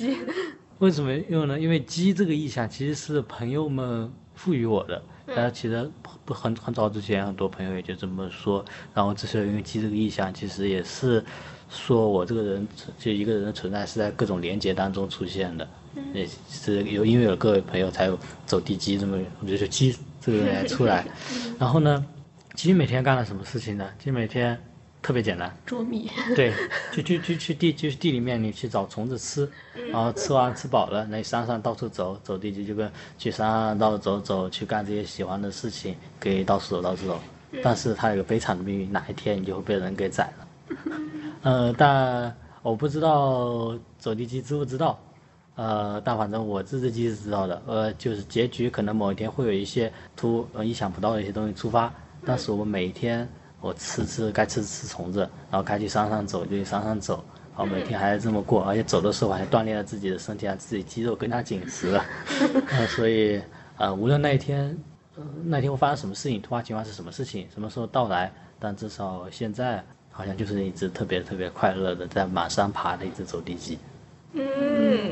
为什么用呢？因为鸡这个意象其实是朋友们赋予我的。但其实不很很早之前，很多朋友也就这么说。然后这是因为记这个意象，其实也是说我这个人就一个人的存在是在各种连接当中出现的。也是有因为有各位朋友才有走地鸡这么，我觉得鸡这个人出来。然后呢，鸡每天干了什么事情呢？鸡每天。特别简单，捉迷。对，就就就去地，就是地里面你去找虫子吃，然后吃完吃饱了，那山上到处走走地就就跟去山上到处走走，去干这些喜欢的事情，可以到处走到处走。但是它有个悲惨的命运，哪一天你就会被人给宰了。呃，但我不知道走地鸡知不知道，呃，但反正我自己是知道的。呃，就是结局可能某一天会有一些突呃意想不到的一些东西触发，但是我们每一天。我吃吃该吃吃虫子，然后该去山上走就去山上走，然后每天还是这么过，而且走的时候还锻炼了自己的身体，让自己肌肉更加紧实。呃，所以呃，无论那一天，那天会发生什么事情，突发情况是什么事情，什么时候到来，但至少现在好像就是一只特别特别快乐的在满山爬的一只走地鸡。嗯，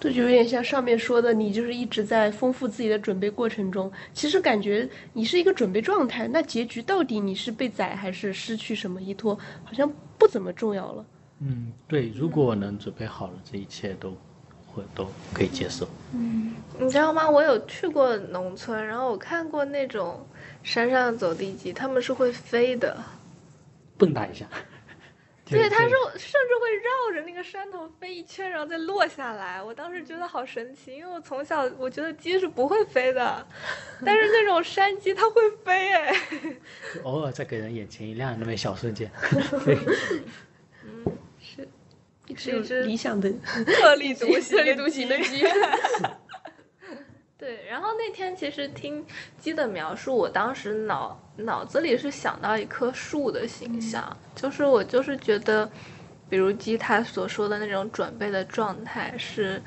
这 就有点像上面说的，你就是一直在丰富自己的准备过程中，其实感觉你是一个准备状态。那结局到底你是被宰还是失去什么依托，好像不怎么重要了。嗯，对，如果我能准备好了，这一切都会都可以接受。嗯，你知道吗？我有去过农村，然后我看过那种山上走地鸡，他们是会飞的，蹦跶一下。对，它是甚至会绕着那个山头飞一圈，然后再落下来。我当时觉得好神奇，因为我从小我觉得鸡是不会飞的，但是那种山鸡它会飞哎。偶尔再给人眼前一亮那么一小瞬间。嗯，是，是一只理想的特立独行、特立独行的鸡。对，然后那那天其实听鸡的描述，我当时脑脑子里是想到一棵树的形象，就是我就是觉得，比如鸡它所说的那种准备的状态是，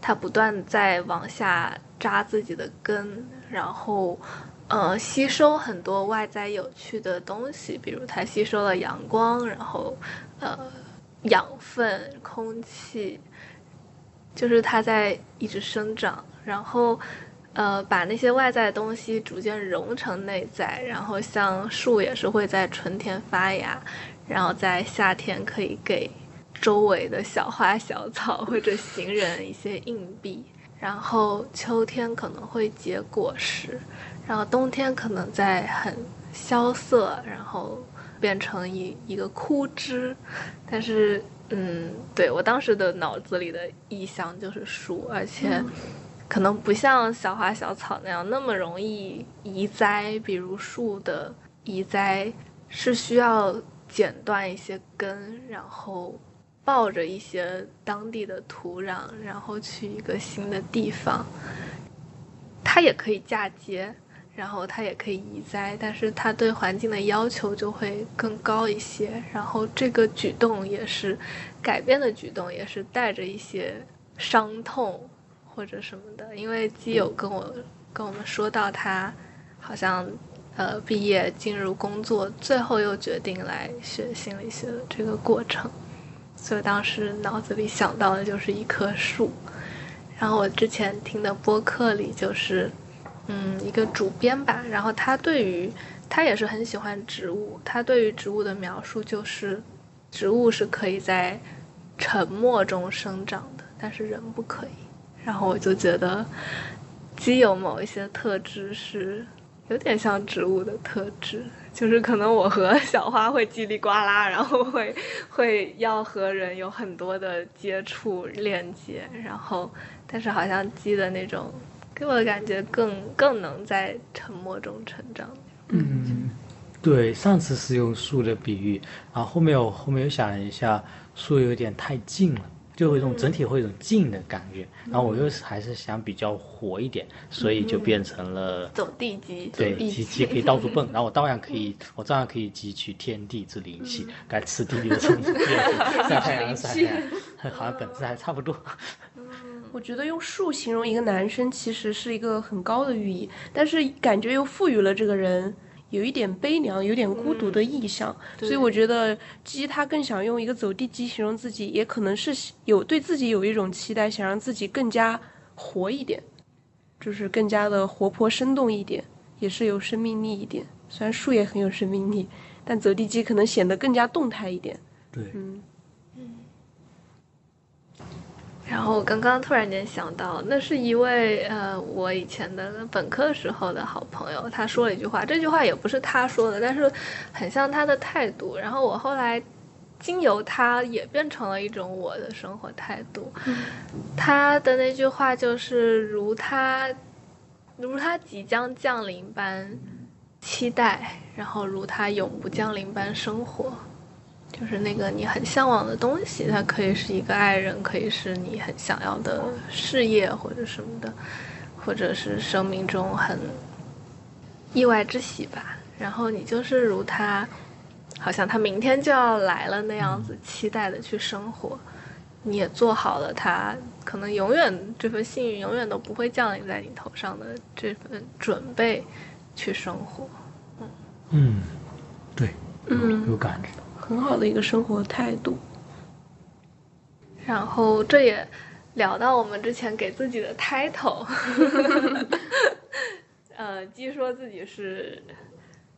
它不断在往下扎自己的根，然后。呃，吸收很多外在有趣的东西，比如它吸收了阳光，然后，呃，养分、空气，就是它在一直生长，然后，呃，把那些外在的东西逐渐融成内在，然后像树也是会在春天发芽，然后在夏天可以给周围的小花小草或者行人一些硬币，然后秋天可能会结果实。然后冬天可能在很萧瑟，然后变成一一个枯枝，但是，嗯，对我当时的脑子里的意象就是树，而且可能不像小花小草那样那么容易移栽，比如树的移栽是需要剪断一些根，然后抱着一些当地的土壤，然后去一个新的地方，它也可以嫁接。然后它也可以移栽，但是它对环境的要求就会更高一些。然后这个举动也是改变的举动，也是带着一些伤痛或者什么的。因为基友跟我跟我们说到，他好像呃毕业进入工作，最后又决定来学心理学的这个过程，所以当时脑子里想到的就是一棵树。然后我之前听的播客里就是。嗯，一个主编吧，然后他对于他也是很喜欢植物，他对于植物的描述就是，植物是可以在沉默中生长的，但是人不可以。然后我就觉得，鸡有某一些特质是有点像植物的特质，就是可能我和小花会叽里呱啦，然后会 会要和人有很多的接触链接，然后但是好像鸡的那种。给我的感觉更更能在沉默中成长。嗯，对，上次是用树的比喻，然后后面我后面又想了一下，树有点太近了，就会一种整体会有一种静的感觉。然后我又还是想比较活一点，所以就变成了走地鸡。对，鸡鸡可以到处蹦，然后我照样可以，我照样可以汲取天地之灵气，该吃地里的虫子，晒太阳晒太阳，好像本质还差不多。我觉得用树形容一个男生，其实是一个很高的寓意，但是感觉又赋予了这个人有一点悲凉、有点孤独的意象。所以我觉得鸡它更想用一个走地鸡形容自己，也可能是有对自己有一种期待，想让自己更加活一点，就是更加的活泼生动一点，也是有生命力一点。虽然树也很有生命力，但走地鸡可能显得更加动态一点。对，嗯。然后我刚刚突然间想到，那是一位呃，我以前的本科时候的好朋友，他说了一句话，这句话也不是他说的，但是很像他的态度。然后我后来经由他也变成了一种我的生活态度。他的那句话就是如他如他即将降临般期待，然后如他永不降临般生活。就是那个你很向往的东西，它可以是一个爱人，可以是你很想要的事业或者什么的，或者是生命中很意外之喜吧。然后你就是如他，好像他明天就要来了那样子，期待的去生活。你也做好了，他可能永远这份幸运永远都不会降临在你头上的这份准备去生活。嗯嗯，对，有有感觉。很好的一个生活态度，然后这也聊到我们之前给自己的 title，呃，鸡说自己是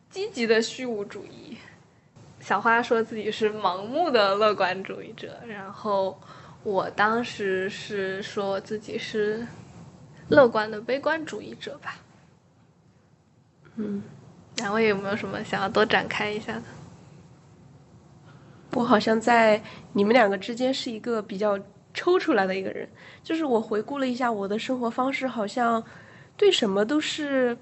积极的虚无主义，小花说自己是盲目的乐观主义者，然后我当时是说自己是乐观的悲观主义者吧。嗯，两位有没有什么想要多展开一下的？我好像在你们两个之间是一个比较抽出来的一个人，就是我回顾了一下我的生活方式，好像对什么都是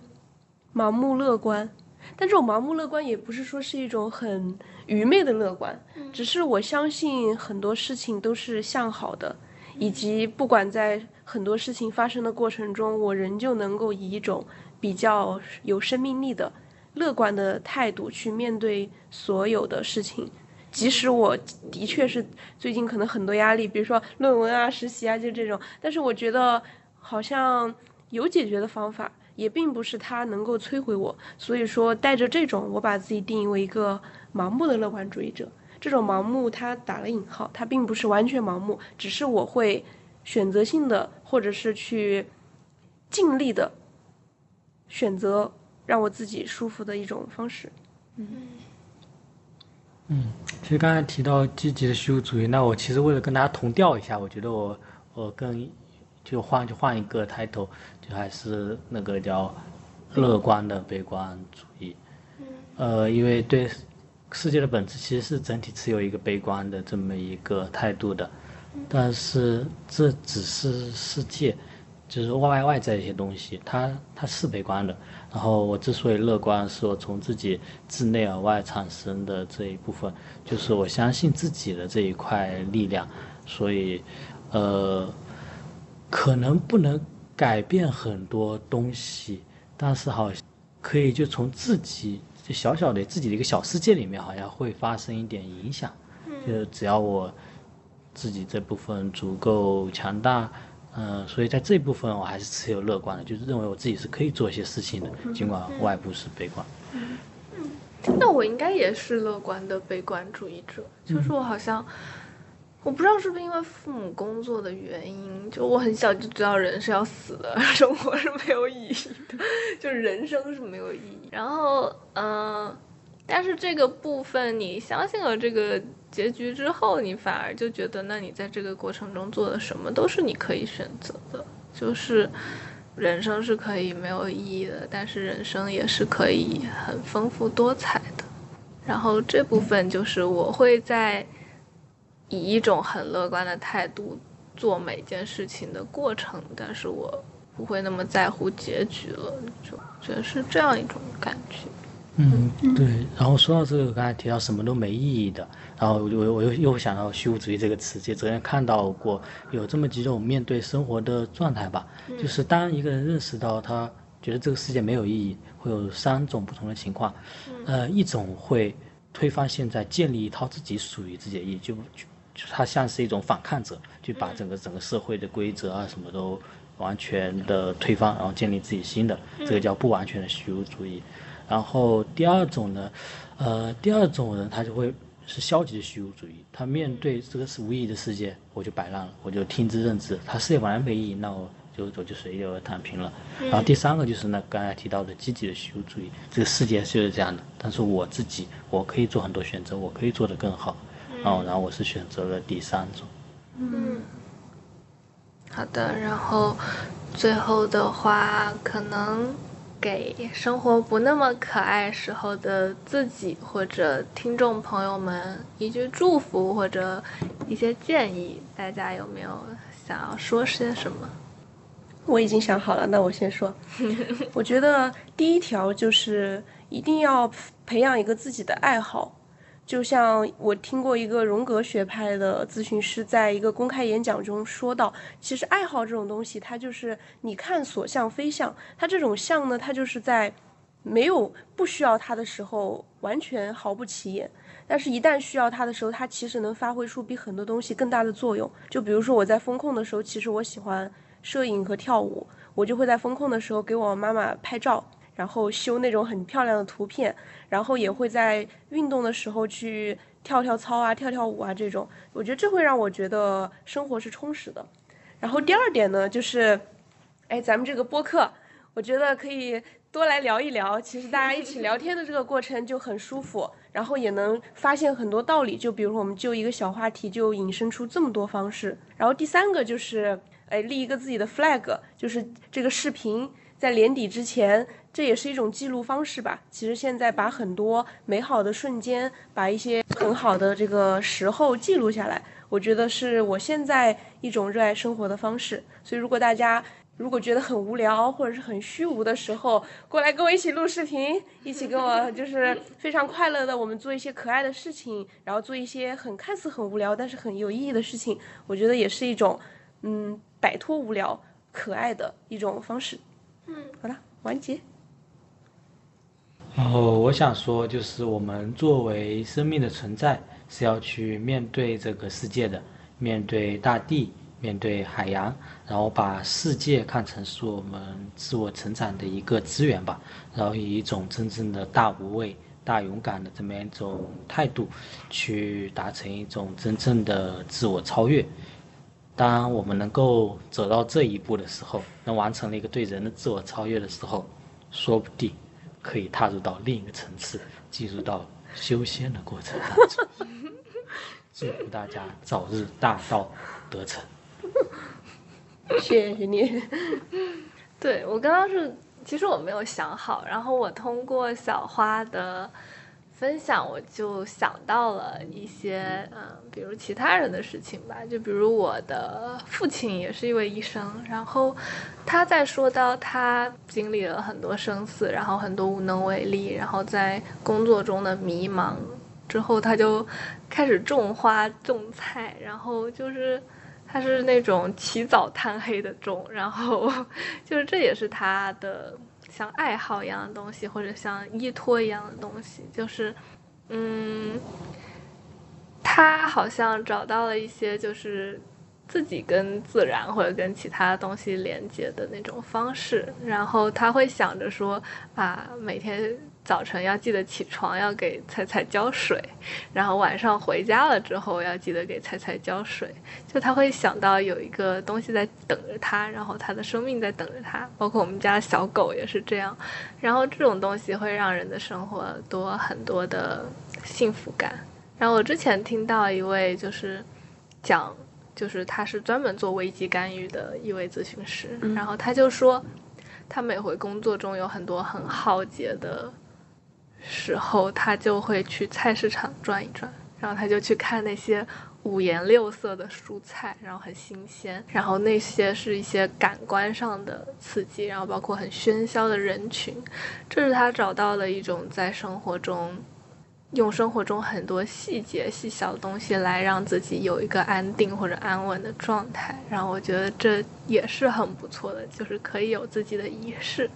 盲目乐观，但这种盲目乐观也不是说是一种很愚昧的乐观，只是我相信很多事情都是向好的，以及不管在很多事情发生的过程中，我仍旧能够以一种比较有生命力的、乐观的态度去面对所有的事情。即使我的确是最近可能很多压力，比如说论文啊、实习啊，就这种，但是我觉得好像有解决的方法，也并不是它能够摧毁我。所以说，带着这种，我把自己定义为一个盲目的乐观主义者。这种盲目，它打了引号，它并不是完全盲目，只是我会选择性的，或者是去尽力的选择让我自己舒服的一种方式。嗯，其实刚才提到积极的虚无主义，那我其实为了跟大家同调一下，我觉得我我更就换就换一个 title，就还是那个叫乐观的悲观主义。呃，因为对世界的本质其实是整体持有一个悲观的这么一个态度的，但是这只是世界，就是外外在一些东西，它它是悲观的。然后我之所以乐观，是我从自己自内而外产生的这一部分，就是我相信自己的这一块力量，所以，呃，可能不能改变很多东西，但是好可以就从自己就小小的自己的一个小世界里面，好像会发生一点影响，就只要我自己这部分足够强大。嗯，所以在这部分我还是持有乐观的，就是认为我自己是可以做一些事情的，尽管外部是悲观。嗯，那我应该也是乐观的悲观主义者，就是我好像，我不知道是不是因为父母工作的原因，就我很小就知道人是要死的，生活是没有意义的，就是人生是没有意义。然后，嗯，但是这个部分你相信了这个。结局之后，你反而就觉得，那你在这个过程中做的什么都是你可以选择的，就是人生是可以没有意义的，但是人生也是可以很丰富多彩的。然后这部分就是我会在以一种很乐观的态度做每件事情的过程，但是我不会那么在乎结局了，就觉得是这样一种感觉。嗯，对。然后说到这个，刚才提到什么都没意义的。然后我我又又想到虚无主义这个词，就昨天看到过有这么几种面对生活的状态吧，就是当一个人认识到他觉得这个世界没有意义，会有三种不同的情况，呃，一种会推翻现在，建立一套自己属于自己的意义，就就他像是一种反抗者，就把整个整个社会的规则啊什么都完全的推翻，然后建立自己新的，这个叫不完全的虚无主义。然后第二种呢，呃，第二种人他就会。是消极的虚无主义，他面对这个是无意义的世界，我就摆烂了，我就听之任之。他世界本来没意义，那我就我就随就躺平了。然后第三个就是那刚才提到的积极的虚无主义，这个世界就是这样的，但是我自己我可以做很多选择，我可以做得更好。哦，然后我是选择了第三种。嗯，好的，然后最后的话可能。给生活不那么可爱时候的自己或者听众朋友们一句祝福或者一些建议，大家有没有想要说些什么？我已经想好了，那我先说。我觉得第一条就是一定要培养一个自己的爱好。就像我听过一个荣格学派的咨询师在一个公开演讲中说到，其实爱好这种东西，它就是你看所向非向，它这种向呢，它就是在没有不需要它的时候完全毫不起眼，但是一旦需要它的时候，它其实能发挥出比很多东西更大的作用。就比如说我在风控的时候，其实我喜欢摄影和跳舞，我就会在风控的时候给我妈妈拍照。然后修那种很漂亮的图片，然后也会在运动的时候去跳跳操啊、跳跳舞啊这种，我觉得这会让我觉得生活是充实的。然后第二点呢，就是，哎，咱们这个播客，我觉得可以多来聊一聊。其实大家一起聊天的这个过程就很舒服，然后也能发现很多道理。就比如我们就一个小话题，就引申出这么多方式。然后第三个就是，哎，立一个自己的 flag，就是这个视频在年底之前。这也是一种记录方式吧。其实现在把很多美好的瞬间，把一些很好的这个时候记录下来，我觉得是我现在一种热爱生活的方式。所以，如果大家如果觉得很无聊或者是很虚无的时候，过来跟我一起录视频，一起跟我 就是非常快乐的，我们做一些可爱的事情，然后做一些很看似很无聊但是很有意义的事情，我觉得也是一种嗯，摆脱无聊、可爱的一种方式。嗯，好了，完结。然后我想说，就是我们作为生命的存在，是要去面对这个世界的，面对大地，面对海洋，然后把世界看成是我们自我成长的一个资源吧，然后以一种真正的大无畏、大勇敢的这么一种态度，去达成一种真正的自我超越。当我们能够走到这一步的时候，能完成了一个对人的自我超越的时候，说不定。可以踏入到另一个层次，进入到修仙的过程当中。祝福大家早日大道得成。谢谢你。对我刚刚是，其实我没有想好，然后我通过小花的。分享我就想到了一些嗯，比如其他人的事情吧，就比如我的父亲也是一位医生，然后他在说到他经历了很多生死，然后很多无能为力，然后在工作中的迷茫之后，他就开始种花种菜，然后就是他是那种起早贪黑的种，然后 就是这也是他的。像爱好一样的东西，或者像依托一样的东西，就是，嗯，他好像找到了一些，就是自己跟自然或者跟其他东西连接的那种方式，然后他会想着说，啊，每天。早晨要记得起床，要给菜菜浇水，然后晚上回家了之后要记得给菜菜浇水。就他会想到有一个东西在等着他，然后他的生命在等着他。包括我们家小狗也是这样。然后这种东西会让人的生活多很多的幸福感。然后我之前听到一位就是讲，就是他是专门做危机干预的一位咨询师，然后他就说，他每回工作中有很多很浩劫的。时候，他就会去菜市场转一转，然后他就去看那些五颜六色的蔬菜，然后很新鲜，然后那些是一些感官上的刺激，然后包括很喧嚣的人群，这是他找到了一种在生活中，用生活中很多细节细小的东西来让自己有一个安定或者安稳的状态，然后我觉得这也是很不错的，就是可以有自己的仪式，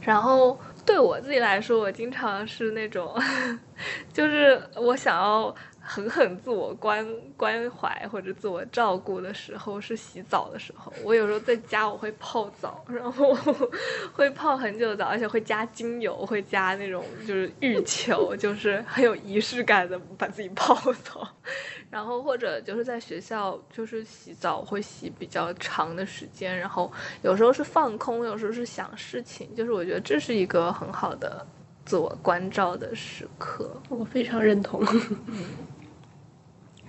然后。对我自己来说，我经常是那种，就是我想要。狠狠自我关 关怀或者自我照顾的时候是洗澡的时候。我有时候在家我会泡澡，然后 会泡很久澡，而且会加精油，会加那种就是浴球，就是很有仪式感的把自己泡澡。然后或者就是在学校就是洗澡会洗比较长的时间，然后有时候是放空，有时候是想事情，就是我觉得这是一个很好的自我关照的时刻。我非常认同。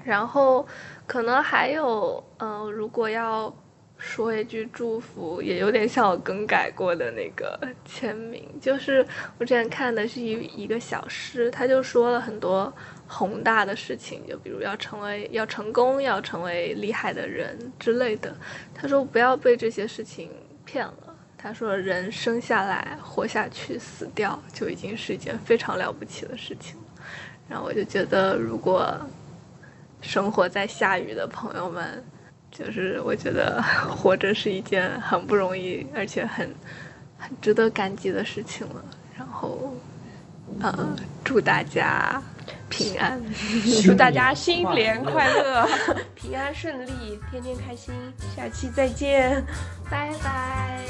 然后，可能还有，嗯，如果要说一句祝福，也有点像我更改过的那个 签名，就是我之前看的是一一个小诗，他就说了很多宏大的事情，就比如要成为要成功，要成为厉害的人之类的。他说不要被这些事情骗了。他说人生下来活下去，死掉就已经是一件非常了不起的事情。然后我就觉得，如果生活在下雨的朋友们，就是我觉得 活着是一件很不容易，而且很很值得感激的事情了。然后，呃，祝大家平安，祝大家新年快乐，平安顺利，天天开心。下期再见，拜拜。